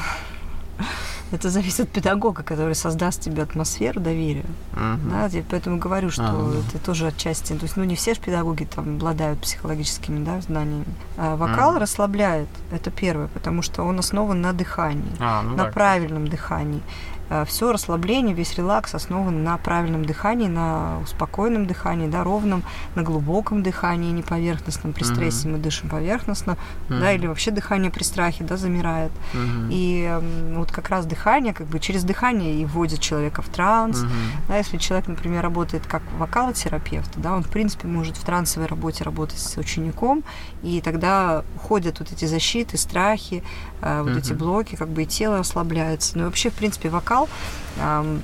Это зависит от педагога, который создаст тебе атмосферу доверия. Uh-huh. Да, я поэтому говорю, что uh-huh. это тоже отчасти. То есть, ну, не все же педагоги там обладают психологическими да, знаниями. А вокал uh-huh. расслабляет. Это первое, потому что он основан на дыхании, а, ну, на так. правильном дыхании. Э, все расслабление, весь релакс основан на правильном дыхании, на спокойном дыхании, да, ровном, на глубоком дыхании, не поверхностном. При стрессе mm-hmm. мы дышим поверхностно, mm-hmm. да, или вообще дыхание при страхе, да, замирает. Mm-hmm. И вот как раз дыхание, как бы через дыхание и вводит человека в транс. Mm-hmm. Да, если человек, например, работает как вокалотерапевт, да, он, в принципе, может в трансовой работе работать с учеником, и тогда уходят вот эти защиты, страхи, э, вот mm-hmm. эти блоки, как бы и тело расслабляется. Ну и вообще, в принципе, вокал э,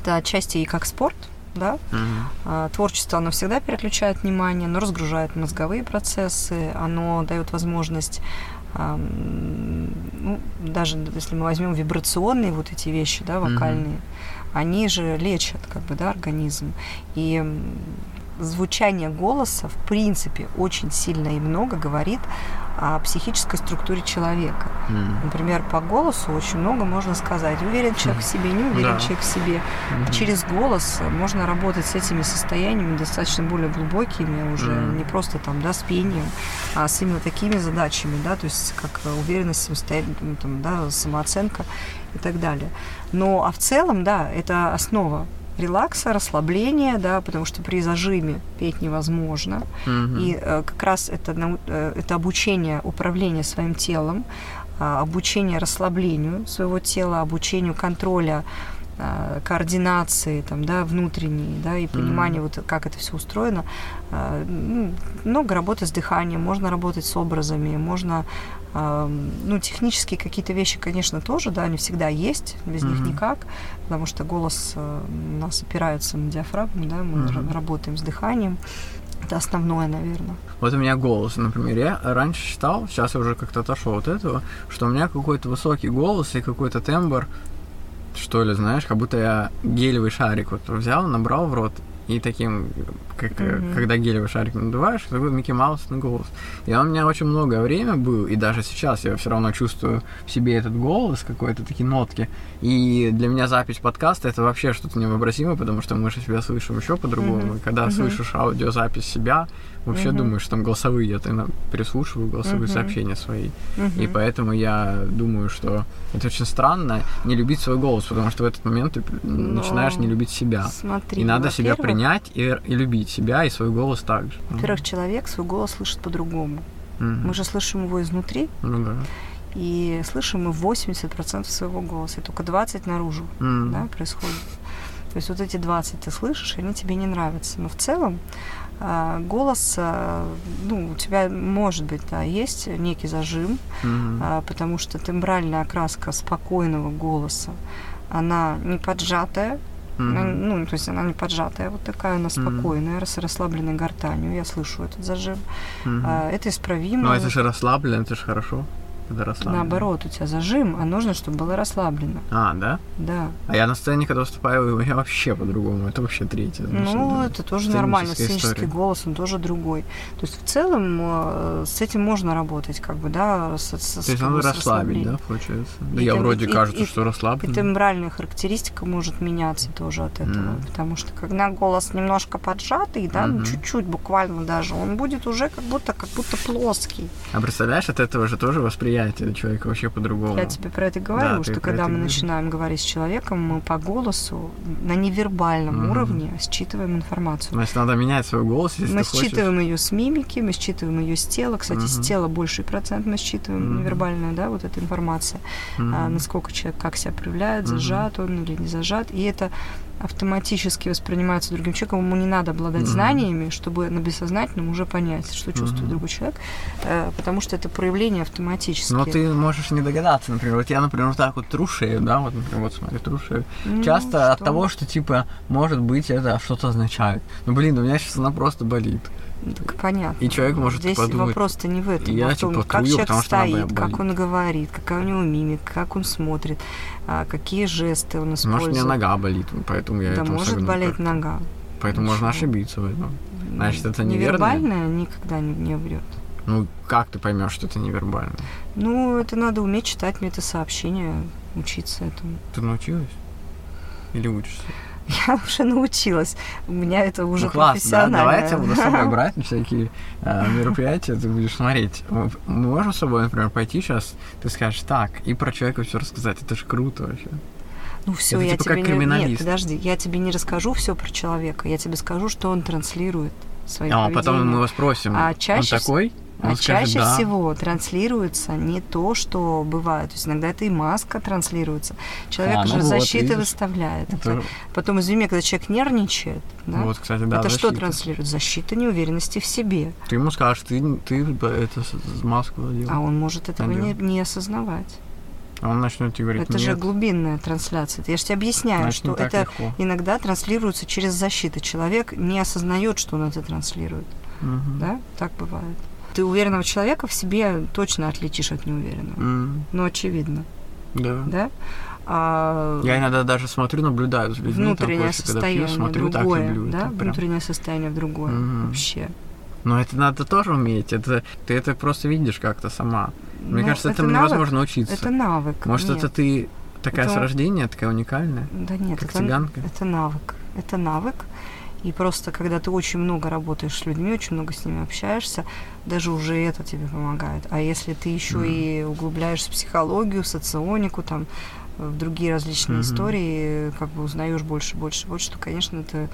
это отчасти и как спорт, да. Mm-hmm. Творчество, оно всегда переключает внимание, оно разгружает мозговые процессы, оно дает возможность ну, даже если мы возьмем вибрационные вот эти вещи, да, вокальные, mm-hmm. они же лечат, как бы, да, организм. И звучание голоса, в принципе, очень сильно и много говорит о психической структуре человека. Mm. Например, по голосу очень много можно сказать. Уверен человек в себе, не уверен да. человек в себе. Mm-hmm. Через голос можно работать с этими состояниями достаточно более глубокими, уже mm. не просто там, да, с пением, а с именно такими задачами, да, то есть как уверенность, самостоятельность, там, да, самооценка и так далее. Но, а в целом, да, это основа релакса, расслабления, да, потому что при зажиме петь невозможно. Mm-hmm. И э, как раз это, э, это обучение управления своим телом, э, обучение расслаблению своего тела, обучению контроля э, координации там, да, внутренней, да, и понимание mm-hmm. вот как это все устроено. Э, ну, много работы с дыханием, можно работать с образами, можно ну, технические какие-то вещи, конечно, тоже, да, они всегда есть, без mm-hmm. них никак, потому что голос э, у нас опирается на диафрагму, да, мы mm-hmm. работаем с дыханием. Это основное, наверное. Вот у меня голос, например, я раньше считал, сейчас я уже как-то отошел от этого, что у меня какой-то высокий голос и какой-то тембр, что ли, знаешь, как будто я гелевый шарик вот взял, набрал в рот и таким, как, mm-hmm. когда гелевый шарик надуваешь, такой Микки Маус на голос. И он у меня очень многое время был, и даже сейчас я все равно чувствую в себе этот голос, какой-то такие нотки. И для меня запись подкаста это вообще что-то невообразимое, потому что мы же себя слышим еще по-другому. Mm-hmm. И когда mm-hmm. слышишь аудиозапись себя, вообще mm-hmm. думаешь, там голосовые, я тогда переслушиваю голосовые mm-hmm. сообщения свои. Mm-hmm. И поэтому я думаю, что это очень странно не любить свой голос, потому что в этот момент ты Но... начинаешь не любить себя. Смотри, и надо себя принять и, и любить себя и свой голос также. Во-первых, mm-hmm. человек свой голос слышит по-другому. Mm-hmm. Мы же слышим его изнутри. Ну да. И слышим мы 80% своего голоса, и только 20% наружу mm-hmm. да, происходит. То есть вот эти 20 ты слышишь, они тебе не нравятся. Но в целом голос, а, ну, у тебя может быть, да, есть некий зажим, mm-hmm. потому что тембральная окраска спокойного голоса, она не поджатая, Mm-hmm. Ну, то есть она не поджатая, вот такая она спокойная, mm-hmm. с расслабленной гортанью. Я слышу этот зажим. Mm-hmm. Это исправимо. Ну, это же расслаблено, это же хорошо когда расслаблено? Наоборот, у тебя зажим, а нужно, чтобы было расслаблено. А, да? Да. А я на сцене, когда выступаю, у меня вообще по-другому. Это вообще третье. Ну, это тоже нормально. Сценический голос, он тоже другой. То есть в целом э, с этим можно работать, как бы, да, с, с, То есть надо расслабить, да, получается? Да и я тем, вроде и, кажется, и, что расслаблен. И тембральная характеристика может меняться тоже от этого. Mm. Потому что когда голос немножко поджатый, да, mm-hmm. чуть-чуть буквально даже, он будет уже как будто, как будто плоский. А представляешь, от этого же тоже восприятие восприятие человека вообще по-другому. Я тебе про это говорю, да, что когда мы говоришь. начинаем говорить с человеком, мы по голосу на невербальном mm-hmm. уровне считываем информацию. Значит, надо менять свой голос, если Мы ты считываем хочешь. ее с мимики, мы считываем ее с тела. Кстати, mm-hmm. с тела больший процент мы считываем mm-hmm. невербальная, да, вот эта информация. Mm-hmm. А, насколько человек как себя проявляет, зажат mm-hmm. он или не зажат. И это автоматически воспринимается другим человеком, ему не надо обладать mm-hmm. знаниями, чтобы на бессознательном уже понять, что чувствует mm-hmm. другой человек, э, потому что это проявление автоматически. Но ты можешь не догадаться, например, вот я, например, вот так вот тру шею, да, вот, например, вот смотри, тру шею. Ну, Часто что? от того, что, типа, может быть, это что-то означает. Ну, блин, у меня сейчас она просто болит. Так понятно. И человек может Здесь подумать. вопрос-то не в этом. Я, а в том, типа, как человек потому, стоит, как он говорит, какая у него мимика, как он смотрит, а, какие жесты он использует. Может, у меня нога болит, поэтому я Да, может болеть нога. Поэтому Ничего. можно ошибиться в этом. Значит, это неверно. Невербальное никогда не, не врет. Ну, как ты поймешь, что это невербально? Ну, это надо уметь читать метасообщения, учиться этому. Ты научилась? Или учишься? Я уже научилась. У меня это уже ну, класс, профессионально. Да? Давай я тебя буду с собой <laughs> брать на всякие э, мероприятия, ты будешь смотреть. Мы можем с собой, например, пойти сейчас, ты скажешь так, и про человека все рассказать. Это же круто вообще. Ну все, это, я типа, тебе не... Нет, подожди, я тебе не расскажу все про человека, я тебе скажу, что он транслирует своим А потом мы его спросим, а чаще... он такой? А скажет, чаще да. всего транслируется не то, что бывает. То есть иногда это и маска транслируется. Человек а, ну же вот, защиты видишь. выставляет. Это... Потом, извини, когда человек нервничает, да? Вот, кстати, да, это защита. что транслирует? Защита неуверенности в себе. Ты ему скажешь, ты, ты это маску надел. А он может этого не, не осознавать. А он начнет тебе говорить, Это нет. же глубинная трансляция. Я же тебе объясняю, Значит, что это легко. иногда транслируется через защиту. Человек не осознает, что он это транслирует. Угу. Да? Так бывает. Ты уверенного человека в себе точно отличишь от неуверенного. Mm. Ну, очевидно. Да. Да? А Я иногда даже смотрю, наблюдаю за людьми. внутреннее там, состояние пью, смотрю, другое, так люблю. да, это прям. внутреннее состояние в другое Мгм. вообще. Но это надо тоже уметь. Это ты это просто видишь как-то сама. Мне Ну, кажется, это этому навык, невозможно учиться. Это навык. Может, Нет. это ты такая Это- с рождения, такая уникальная? Да нет, как это, цыганка? это навык. Это навык. И просто, когда ты очень много работаешь с людьми, очень много с ними общаешься, даже уже это тебе помогает. А если ты еще Мгм. и углубляешься в психологию, соционику, там, в другие различные Мгм. истории, как бы узнаешь больше, больше, больше, то, конечно, это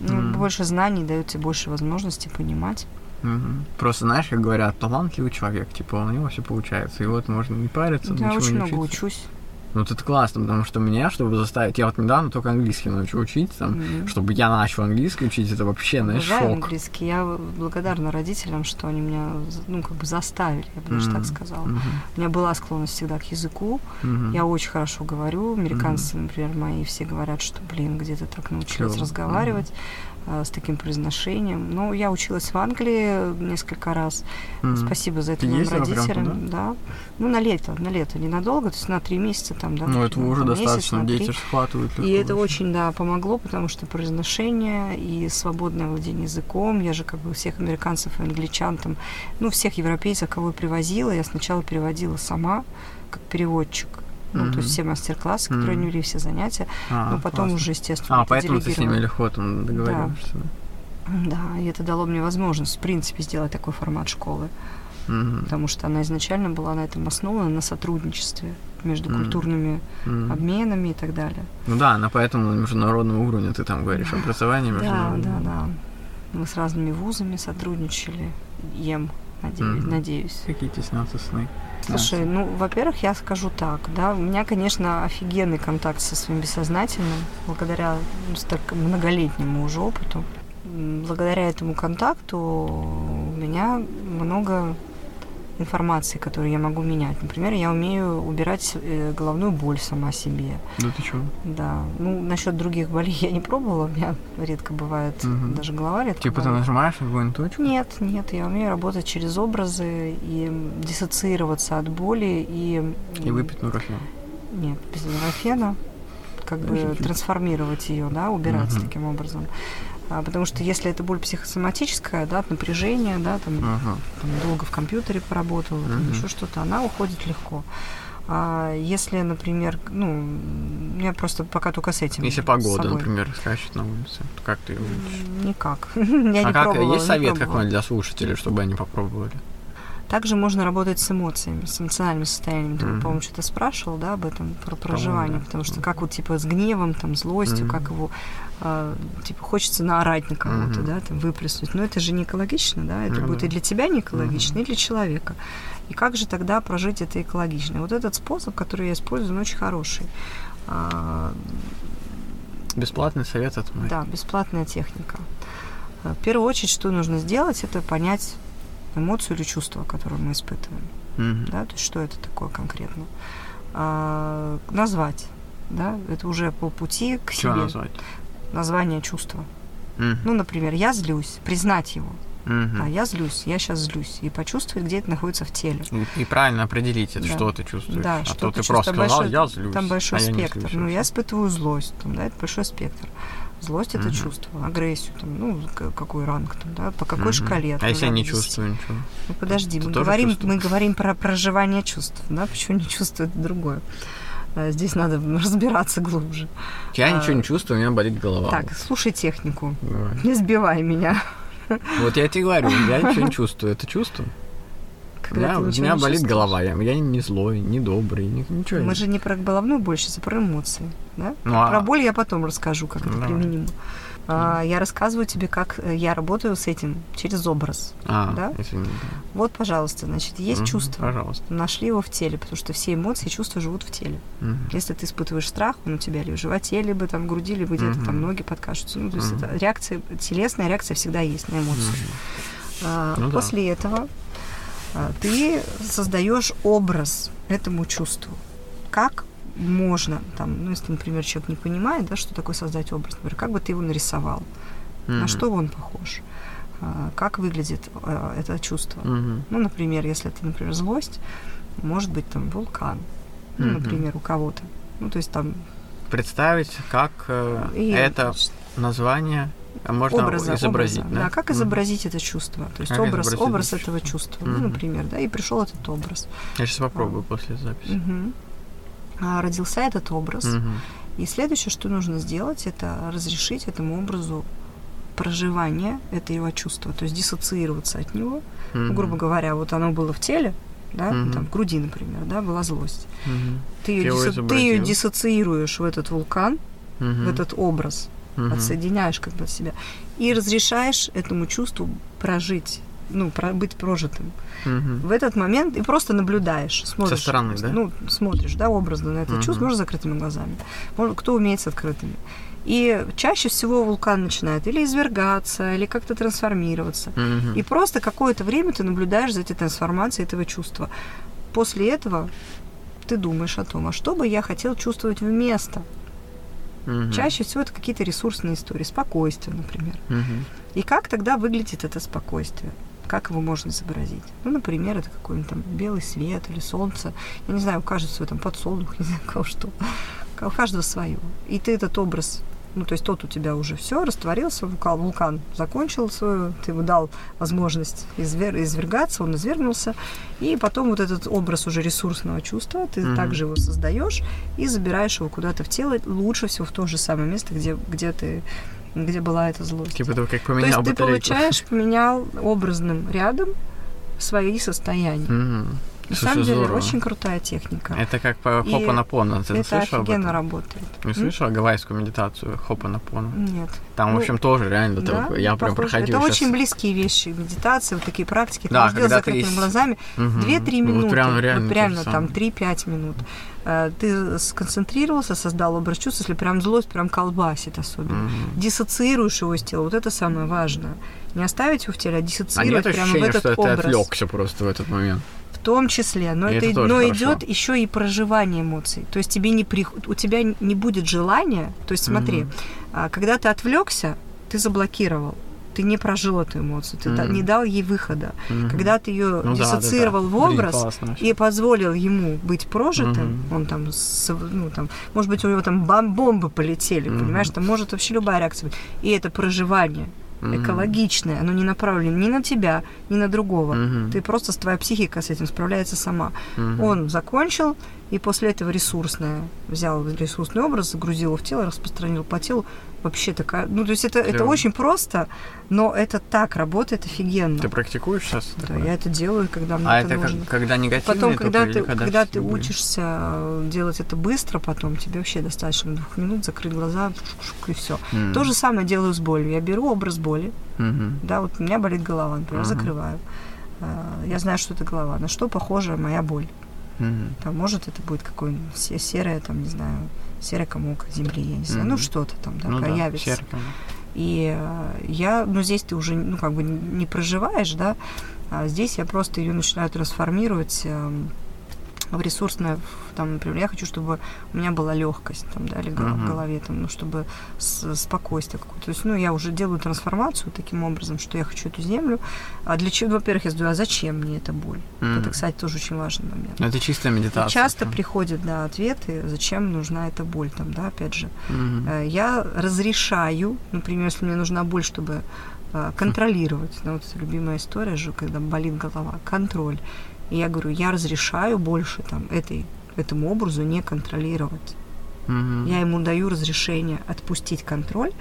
ну, Мгм. больше знаний дает тебе больше возможностей понимать. Мгм. Просто знаешь, как говорят, талантливый человек, типа у него все получается. И вот можно не париться, Я ничего очень не много учиться. учусь. Ну, это классно, потому что меня, чтобы заставить... Я вот недавно только английский научил учить, там, Мгм. чтобы я начал английский учить, это вообще, знаешь, Обожаю шок. английский. Я благодарна родителям, что они меня, ну, как бы заставили, я бы даже Мгм. так сказала. Мгм. У меня была склонность всегда к языку. Мгм. Я очень хорошо говорю. Американцы, например, мои все говорят, что, блин, где ты так научилась Клёво. разговаривать а, с таким произношением. Ну, я училась в Англии несколько раз. Мгм. Спасибо за это Ты моим ездила прям родителям. туда? Да. Ну, на лето, на лето, ненадолго, то есть на три месяца там, да. Ну, этого на уже месяц, достаточно, дети схватывают И это вообще. очень, да, помогло, потому что произношение и свободное владение языком, я же как бы всех американцев и англичан там, ну, всех европейцев, кого я привозила, я сначала переводила сама, как переводчик. Ну, Мгм. то есть все мастер-классы, которые Мгм. они вели, все занятия. А, но потом классно. уже, естественно, А, это поэтому ты с ними легко там договариваешься, да? Да, и это дало мне возможность, в принципе, сделать такой формат школы, Мгм. потому что она изначально была на этом основана, на сотрудничестве между Мгм. культурными Мгм. обменами и так далее. Ну да, она поэтому на международном уровне ты там говоришь, образование Да, международное. да, да. Мы с разными вузами сотрудничали. Ем, надеюсь. Мгм. надеюсь. Какие теснятся сны. Слушай, ну, во-первых, я скажу так, да, у меня, конечно, офигенный контакт со своим бессознательным, благодаря ну, столько многолетнему уже опыту. Благодаря этому контакту у меня много информации, которую я могу менять. Например, я умею убирать э, головную боль сама себе. Да ты чего? Да. Ну, насчет других болей <laughs> я не пробовала. У меня редко бывает Мгм. даже голова редко Типа ты болит. нажимаешь на какую-нибудь точку? Нет, нет, я умею работать через образы и диссоциироваться от боли и... И выпить нурофен. Нет, без нурофена. Как бы трансформировать ее, да, убирать Мгм. таким образом. А, потому что если это боль психосоматическая, да, от напряжения, да, там, Ага. там долго в компьютере поработала, там Мгм. еще что-то, она уходит легко. А если, например, ну, я просто пока только с этим. Если погода, собой. например, скачет на улице, то как ты ее Никак. <laughs> Я не а как, пробовала, есть не совет какой-нибудь для слушателей, чтобы они попробовали? Также можно работать с эмоциями, с эмоциональными состояниями. Ты, Мгм. по-моему, что-то спрашивал, да, об этом, про проживание. да. Потому что как вот, типа, с гневом, там, злостью, Мгм. как его, а, типа, хочется наорать на кого-то, Мгм. да, там, выплеснуть. Но это же не экологично, да, это Ну будет и для тебя не экологично, Мгм. и для человека. И как же тогда прожить это экологично? Вот этот способ, который я использую, он очень хороший. А, Бесплатный совет от Майи. да, бесплатная техника. Э, В первую очередь, что нужно сделать, это понять эмоцию или чувство, которое мы испытываем. Мгм. да, то есть что это такое конкретно. А, назвать, да, это уже по пути к себе. назвать? Название чувства. Мгм. Ну, например, я злюсь, признать его. Мгм. Да, я злюсь, я сейчас злюсь. И почувствовать, где это находится в теле. И, и правильно определить, это Да. что ты чувствуешь. Да, а что то ты ты просто сказал, большой- я злюсь. Там большой а я спектр. злюсь ну, я испытываю злость, там, да, это большой спектр. Злость это Мгм. чувство, агрессию, там, ну, какой ранг там, да, по какой Мгм. шкале. А если я не чувствую ничего? Ну подожди, мы говорим, чувствуешь? мы говорим про проживание чувств, да, почему не чувствую, это другое. А, Здесь надо разбираться глубже. Я А, ничего не чувствую, у меня болит голова. Так, слушай технику, Давай. не сбивай меня. Вот я тебе говорю, я ничего не чувствую. Это чувство? У Когда меня, ты у ничего меня не болит чувствуешь. голова. Я, я не злой, не добрый, ни- ничего. Мы же не про головную боль, сейчас а про эмоции. Да? Ну, а- Про боль я потом расскажу, как это Давай. применимо. А, я рассказываю тебе, как э, я работаю с этим через образ. А, да? извини, да. Вот, пожалуйста, значит, есть Мгм, чувство. Пожалуйста. Нашли его в теле, потому что все эмоции и чувства живут в теле. Мгм. Если ты испытываешь страх, он у тебя либо в животе, либо там в груди, либо где-то там Мгм. ноги подкашутся. Ну, то есть Мгм. это реакция, телесная реакция всегда есть на эмоцию. Мгм. А, Ну да. После этого ты создаешь образ этому чувству. Как можно, там, ну, если, например, человек не понимает, да, что такое создать образ, например, как бы ты его нарисовал, на Мгм. что он похож, А, как выглядит а, это чувство. Мгм. Ну, например, если это, например, злость, может быть там вулкан, ну, Мгм. например, у кого-то. Ну, то есть там... Представить, как э, и, это название можно образа, изобразить, образа, да? да? Как изобразить mm. это чувство? То есть как образ, образ это этого чувства, mm-hmm. ну, например, да, и пришел этот образ. Я сейчас попробую а. после записи. Mm-hmm. А, родился этот образ, mm-hmm. и следующее, что нужно сделать, это разрешить этому образу проживание этого чувства, то есть диссоциироваться от него. Mm-hmm. Ну, грубо говоря, вот оно было в теле, да, mm-hmm. там в груди, например, да, была злость. Mm-hmm. Ты, ее дисо- ты ее диссоциируешь в этот вулкан, mm-hmm. в этот образ, mm-hmm. отсоединяешь как бы от себя и разрешаешь этому чувству прожить, ну, про- быть прожитым. Mm-hmm. В этот момент и просто наблюдаешь, смотришь. Со стороны, да? Ну, смотришь, да, образно на это mm-hmm. чувство, можно закрытыми глазами. Может, кто умеет с открытыми. И чаще всего вулкан начинает или извергаться, или как-то трансформироваться. Mm-hmm. И просто какое-то время ты наблюдаешь за этой трансформацией этого чувства. После этого ты думаешь о том, а что бы я хотел чувствовать вместо. Mm-hmm. Чаще всего это какие-то ресурсные истории, спокойствие, например. Mm-hmm. И как тогда выглядит это спокойствие? Как его можно изобразить? Ну, например, это какой-нибудь там белый свет или солнце. Я не знаю, у каждого свой там подсолнух, <laughs> не знаю, кого что. У каждого свое. И ты этот образ ну, то есть тот у тебя уже все, растворился, вулкан, вулкан закончил свою, ты ему дал возможность извер, извергаться, он извергнулся, и потом вот этот образ уже ресурсного чувства, ты mm-hmm. также его создаешь и забираешь его куда-то в тело, лучше всего в то же самое место, где, где ты где была эта злость. Типа того, как поменял То есть батарейку. ты получаешь, поменял образным рядом свои состояния. Mm-hmm. На Слушай, самом деле, здорово. очень крутая техника. Это как по Хопанапона. Ты это слышал офигенно работает. Не слышал гавайскую медитацию Хопанапона? Нет. Там, ну, в общем, тоже реально. Да, такое. я прям проходил Это сейчас... очень близкие вещи, медитации, вот такие практики. Да, ты когда закрытыми есть... глазами. Угу. 2-3 минуты. Вот прям реально, вот прямо там 3-5 минут. Э, ты сконцентрировался, создал образ чувств, если прям злость прям колбасит особенно. Угу. Диссоциируешь его из тела. Вот это самое важное. Не оставить его в теле, а диссоциировать а нет прямо ощущения, в этот что образ. ты отвлекся просто в этот момент том числе, но, это, это но идет еще и проживание эмоций. То есть тебе не при... у тебя не будет желания. То есть смотри, mm-hmm. когда ты отвлекся, ты заблокировал ты не прожил эту эмоцию, ты mm-hmm. не дал ей выхода. Mm-hmm. Когда ты ее ну, диссоциировал да, да, да. в образ Блин, и позволил ему быть прожитым, mm-hmm. он там, ну, там, может быть, у него там бомбы полетели, mm-hmm. понимаешь, там может вообще любая реакция быть. И это проживание mm-hmm. экологичное, оно не направлено ни на тебя, ни на другого. Mm-hmm. Ты просто твоя психика с этим справляется сама. Mm-hmm. Он закончил, и после этого ресурсное взял ресурсный образ, загрузил его в тело, распространил по телу. Вообще такая... Ну, то есть это, это очень просто, но это так работает офигенно. Ты практикуешь сейчас? Да, такое? я это делаю, когда мне а это, это нужно. Как, когда негативно? Потом, когда ты, когда, когда ты учишься делать это быстро, потом тебе вообще достаточно двух минут закрыть глаза и все. Mm. То же самое делаю с болью. Я беру образ боли, mm-hmm. да, вот у меня болит голова, например, mm-hmm. закрываю. А, я знаю, что это голова. На что похожа моя боль? Mm-hmm. Там, может, это будет какое-нибудь серое, там, не знаю, серый комок земли, я не знаю, mm-hmm. ну что-то там, да, ну, появится. Да, и э, я, ну здесь ты уже, ну как бы не проживаешь, да, а здесь я просто ее начинаю трансформировать э, в ресурсное, там, например, я хочу, чтобы у меня была легкость, там, да, или uh-huh. в голове, там, ну, чтобы с, спокойствие какое-то. То есть, ну, я уже делаю трансформацию таким образом, что я хочу эту землю. А для чего, во-первых, я задаю, а зачем мне эта боль? Uh-huh. Это, кстати, тоже очень важный момент. Это чистая медитация. И часто да. приходят, да, ответы, зачем нужна эта боль, там, да, опять же. Uh-huh. Я разрешаю, например, если мне нужна боль, чтобы э, контролировать. Ну, вот любимая история же, когда болит голова. Контроль. И я говорю, я разрешаю больше там этой, этому образу не контролировать. Mm-hmm. Я ему даю разрешение отпустить контроль,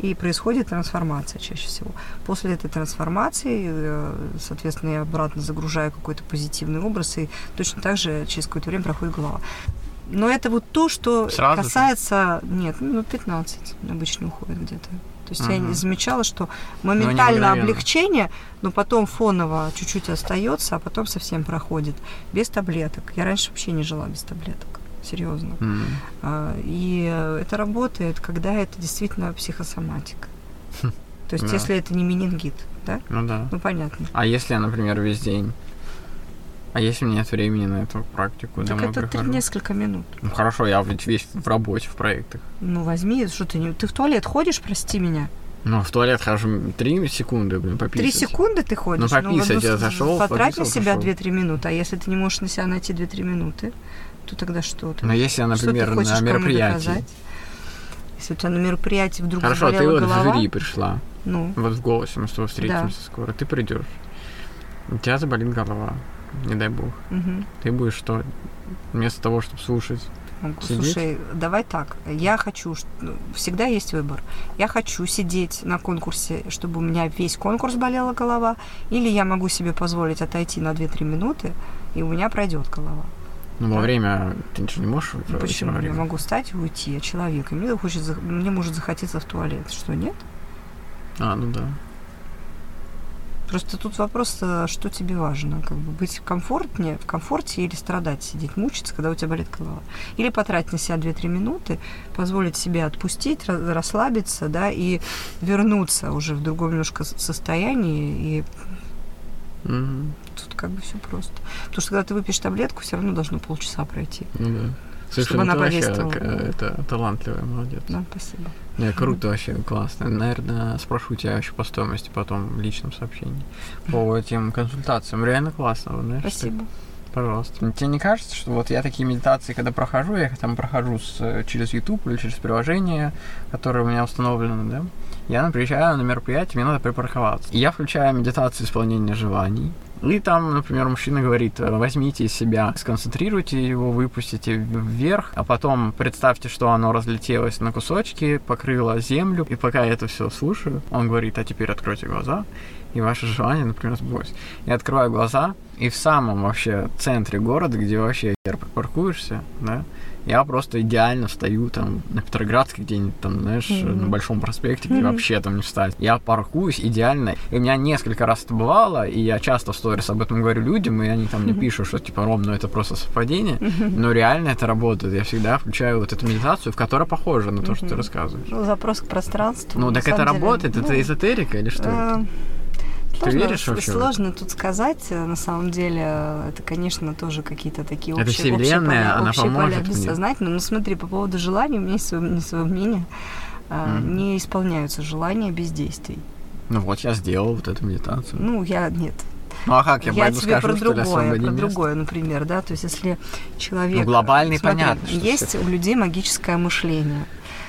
и происходит трансформация чаще всего. После этой трансформации, э, соответственно, я обратно загружаю какой-то позитивный образ, и точно так же через какое-то время проходит голова. Но это вот то, что Сразу касается... Же? Нет, ну, 15 обычно уходит где-то. То есть uh-huh. я замечала, что моментально но облегчение, но потом фоново чуть-чуть остается, а потом совсем проходит. Без таблеток. Я раньше вообще не жила без таблеток. Серьезно. А, и это работает, когда это действительно психосоматика. Хм. То есть, да. если это не менингит, да? Ну да. Ну понятно. А если я, например, весь день а если у меня нет времени на эту практику, так домой это прихожу? несколько минут. Ну хорошо, я ведь весь в работе, в проектах. Ну возьми, что ты не... Ты в туалет ходишь, прости меня? Ну, в туалет хожу три секунды, блин, пописать. Три секунды ты ходишь? Ну, пописать ну, я зашел, Потрать на себя две-три минуты, а если ты не можешь на себя найти две-три минуты, то тогда что? Но если я, например, ты на мероприятии. Если у тебя на мероприятии вдруг Хорошо, ты вот голова, в жюри пришла. Ну. Вот в голосе мы с тобой встретимся да. скоро. Ты придешь. У тебя заболит голова. Не дай бог. Угу. Ты будешь что? Вместо того, чтобы слушать. Сидеть? Слушай, давай так. Я хочу, ну, всегда есть выбор. Я хочу сидеть на конкурсе, чтобы у меня весь конкурс болела голова, или я могу себе позволить отойти на 2-3 минуты, и у меня пройдет голова. Ну, во время ты ничего не можешь ну, Почему? Я могу встать и уйти от человека. Мне, хочет, мне может захотеться в туалет. Что, нет? А, ну да. Просто тут вопрос, э, что тебе важно, как бы быть комфортнее, в комфорте или страдать, сидеть, мучиться, когда у тебя болит голова. Или потратить на себя 2-3 минуты, позволить себе отпустить, расслабиться, да, и вернуться уже в другом немножко состоянии. И mm-hmm. тут как бы все просто. Потому что когда ты выпьешь таблетку, все равно должно полчаса пройти. Ну да. Слушай, чтобы ну она повесила. Это талантливая, молодец. Да, спасибо. Не, круто вообще, классно. Наверное, спрошу тебя еще по стоимости потом в личном сообщении по этим консультациям. Реально классно, знаешь. Спасибо. Так, пожалуйста. Тебе не кажется, что вот я такие медитации, когда прохожу, я их там прохожу с, через YouTube или через приложение, которое у меня установлено, да? Я приезжаю на мероприятие, мне надо припарковаться. И я включаю медитацию исполнения желаний. И там, например, мужчина говорит, возьмите из себя, сконцентрируйте его, выпустите вверх, а потом представьте, что оно разлетелось на кусочки, покрыло землю. И пока я это все слушаю, он говорит, а теперь откройте глаза, и ваше желание, например, сбросить. Я открываю глаза, и в самом вообще центре города, где вообще паркуешься, да, я просто идеально стою там на Петроградской где-нибудь там, знаешь, mm-hmm. на Большом проспекте, где mm-hmm. вообще там не встать. Я паркуюсь идеально. И у меня несколько раз это бывало, и я часто в сторис об этом говорю людям, и они там мне пишут, что типа, Ром, ну это просто совпадение. Mm-hmm. Но реально это работает. Я всегда включаю вот эту медитацию, в которой похоже на то, mm-hmm. что ты рассказываешь. Ну, запрос к пространству. Ну, так это деле, работает? Ну, это эзотерика или что это? Э, Сложно, Ты веришь вообще? Сложно тут сказать. На самом деле, это, конечно, тоже какие-то такие это общие, вселенная, общие она общие поля бессознательно. Но смотри, по поводу желаний, у меня есть свое, свое мнение. Mm. Не исполняются желания без действий. Ну вот, я сделал вот эту медитацию. Ну, я нет. Ну а как я, я тебе скажу, про другое, про другое, например, да, то есть если человек... Ну, глобальный, смотри, понятно. Есть у людей магическое мышление.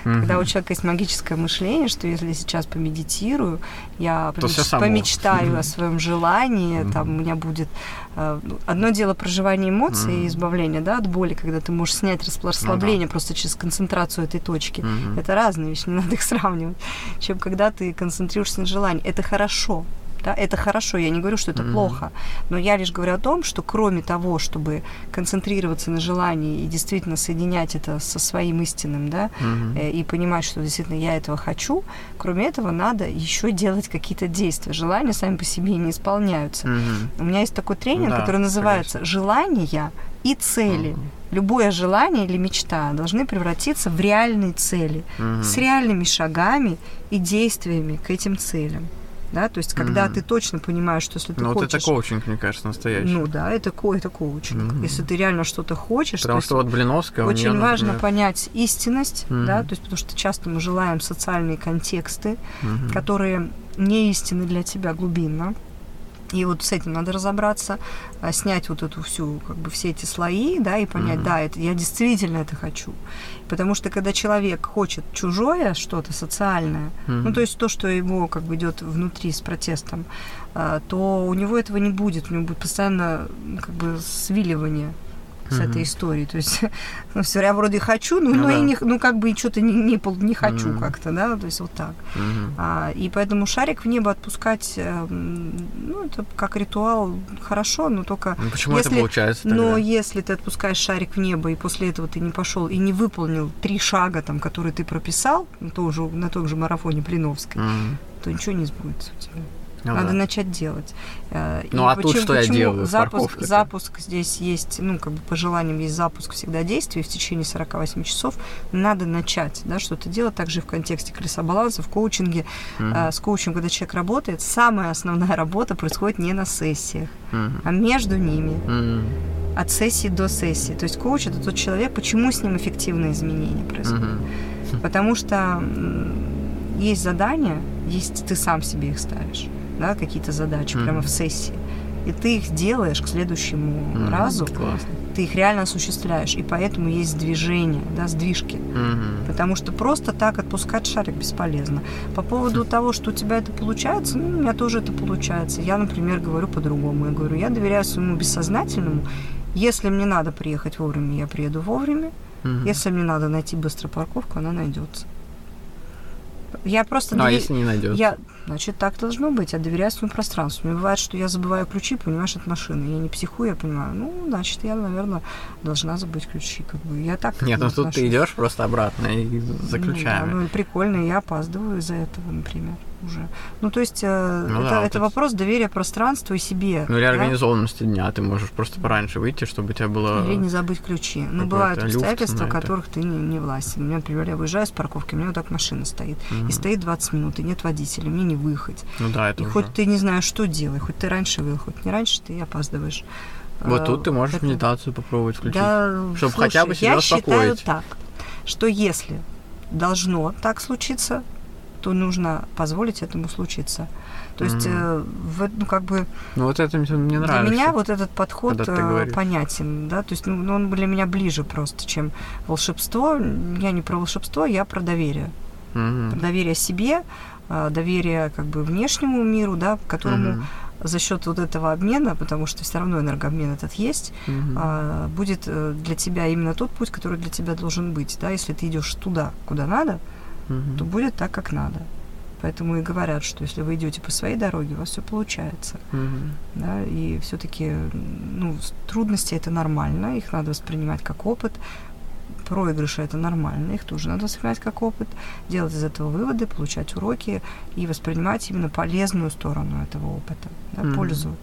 Угу. Когда у человека есть магическое мышление, что если сейчас помедитирую, я помеч... помечтаю угу. о своем желании, угу. там у меня будет э, одно дело проживание эмоций угу. и избавление, да, от боли, когда ты можешь снять расслабление ну, да. просто через концентрацию этой точки. Угу. Это разные вещи, не надо их <laughs> сравнивать. Чем когда ты концентрируешься на желании. Это хорошо, да, это хорошо, я не говорю, что это mm-hmm. плохо, но я лишь говорю о том, что кроме того, чтобы концентрироваться на желании и действительно соединять это со своим истинным, да, mm-hmm. и понимать, что действительно я этого хочу, кроме этого надо еще делать какие-то действия. Желания сами по себе не исполняются. Mm-hmm. У меня есть такой тренинг, да, который называется конечно. «Желания и цели». Mm-hmm любое желание или мечта должны превратиться в реальные цели угу. с реальными шагами и действиями к этим целям да, то есть когда mm-hmm. ты точно понимаешь, что если ты ну, хочешь... вот это коучинг, мне кажется, настоящий. Ну да, это, это коучинг. Mm-hmm. Если ты реально что-то хочешь... Потому что вот Блиновская Очень нее, важно например... понять истинность, mm-hmm. да, то есть потому что часто мы желаем социальные контексты, mm-hmm. которые не истинны для тебя глубинно. И вот с этим надо разобраться, а, снять вот эту всю, как бы все эти слои, да, и понять, mm-hmm. да, это я действительно это хочу. Потому что когда человек хочет чужое что-то социальное, mm-hmm. ну то есть то, что его как бы идет внутри с протестом, а, то у него этого не будет, у него будет постоянно как бы свиливание с mm-hmm. этой историей. То есть, <laughs> ну, все, я вроде хочу, ну, ну, но и не, ну, как бы что-то не, не, не хочу mm-hmm. как-то, да, то есть вот так. Mm-hmm. А, и поэтому шарик в небо отпускать, э, ну, это как ритуал хорошо, но только... Ну, почему если, это получается тогда? Но если ты отпускаешь шарик в небо, и после этого ты не пошел и не выполнил три шага, там, которые ты прописал, тоже, на том же марафоне Плиновской, mm-hmm. то ничего не сбудется у тебя. Ну, Надо да. начать делать. Э, ну и а почему, тут что я делаю? Запуск, запуск здесь есть, ну, как бы по желаниям есть запуск всегда действий в течение 48 часов. Надо начать, да, что-то делать. Также в контексте колеса баланса, в коучинге. Mm-hmm. с коучем, когда человек работает, самая основная <laughs> работа происходит не на сессиях, mm-hmm. а между ними. Mm-hmm. От сессии до сессии. То есть коуч это тот человек, почему с ним эффективные изменения происходят. Mm-hmm. Потому что есть задания, есть ты сам себе их ставишь да, какие-то задачи mm-hmm. прямо в сессии, и ты их делаешь к следующему mm-hmm. разу. Классно. ты их реально осуществляешь, и поэтому есть движение, да, сдвижки. Мгм. Потому что просто так отпускать шарик бесполезно. По поводу того, что у тебя это получается, ну, у меня тоже это получается. Я, например, говорю по-другому. Я говорю, я доверяю своему бессознательному. Если мне надо приехать вовремя, я приеду вовремя. Мгм. Если мне надо найти быстро парковку, она найдется. Я просто Ну, а если не найдет? я, значит, так должно быть. Я доверяю своему пространству. Мне бывает, что я забываю ключи, понимаешь, от машины. Я не психую, я понимаю. Ну, значит, я, наверное, должна забыть ключи. Как бы. Я так Нет, ну тут ты идешь просто обратно и за Ну, да, ключами. ну прикольно, я опаздываю из-за этого, например, уже. Ну, то есть, э, Ну это, да, вот это вопрос доверия пространству и себе. Ну, или да? организованности дня. Ты можешь просто пораньше выйти, чтобы у тебя было... Или не забыть ключи. Ну, бывают обстоятельства, которых ты не, не властен. У меня, например, я выезжаю с парковки, у меня вот так машина стоит. Мгм. И стоит 20 минут, и нет водителя, мне не выехать. Ну да, это И уже... хоть ты не знаешь, что делай, хоть ты раньше выехал, хоть не раньше, ты опаздываешь. Вот А, тут ты можешь это- медитацию попробовать включить. Да, Чтоб слушай, хотя бы себя я считаю успокоить. так, что если должно так случиться, то нужно позволить этому случиться. То есть, Мгм. э, в, ну, как бы Ну вот это мне мне для нравится. меня вот этот подход э, понятен, да, то есть, ну, ну, он для меня ближе просто, чем волшебство. Я не про волшебство, я про доверие. Мгм. Про доверие себе, э, доверие как бы внешнему миру, да, которому Мгм. за счет вот этого обмена, потому что все равно энергообмен этот есть, Мгм. а, будет э, для тебя именно тот путь, который для тебя должен быть. Да? Если ты идешь туда, куда надо, То будет так, как надо. Поэтому и говорят, что если вы идете по своей дороге, у вас все получается. Мгм. Да? И все-таки ну, трудности это нормально, их надо воспринимать как опыт. Проигрыши это нормально, их тоже надо воспринимать как опыт, делать из этого выводы, получать уроки и воспринимать именно полезную сторону этого опыта, да, Мгм. пользу.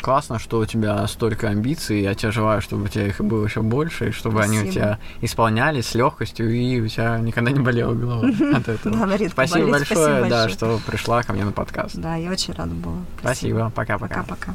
Классно, что у тебя столько амбиций. Я тебе желаю, чтобы у тебя их было еще больше, и чтобы они у Спасибо. тебя исполнялись с легкостью, и у тебя никогда не болела голова от этого. Да, Спасибо болит. большое, Спасибо да, большое. что пришла ко мне на подкаст. Да, я очень рада была. Спасибо, пока-пока. Пока-пока.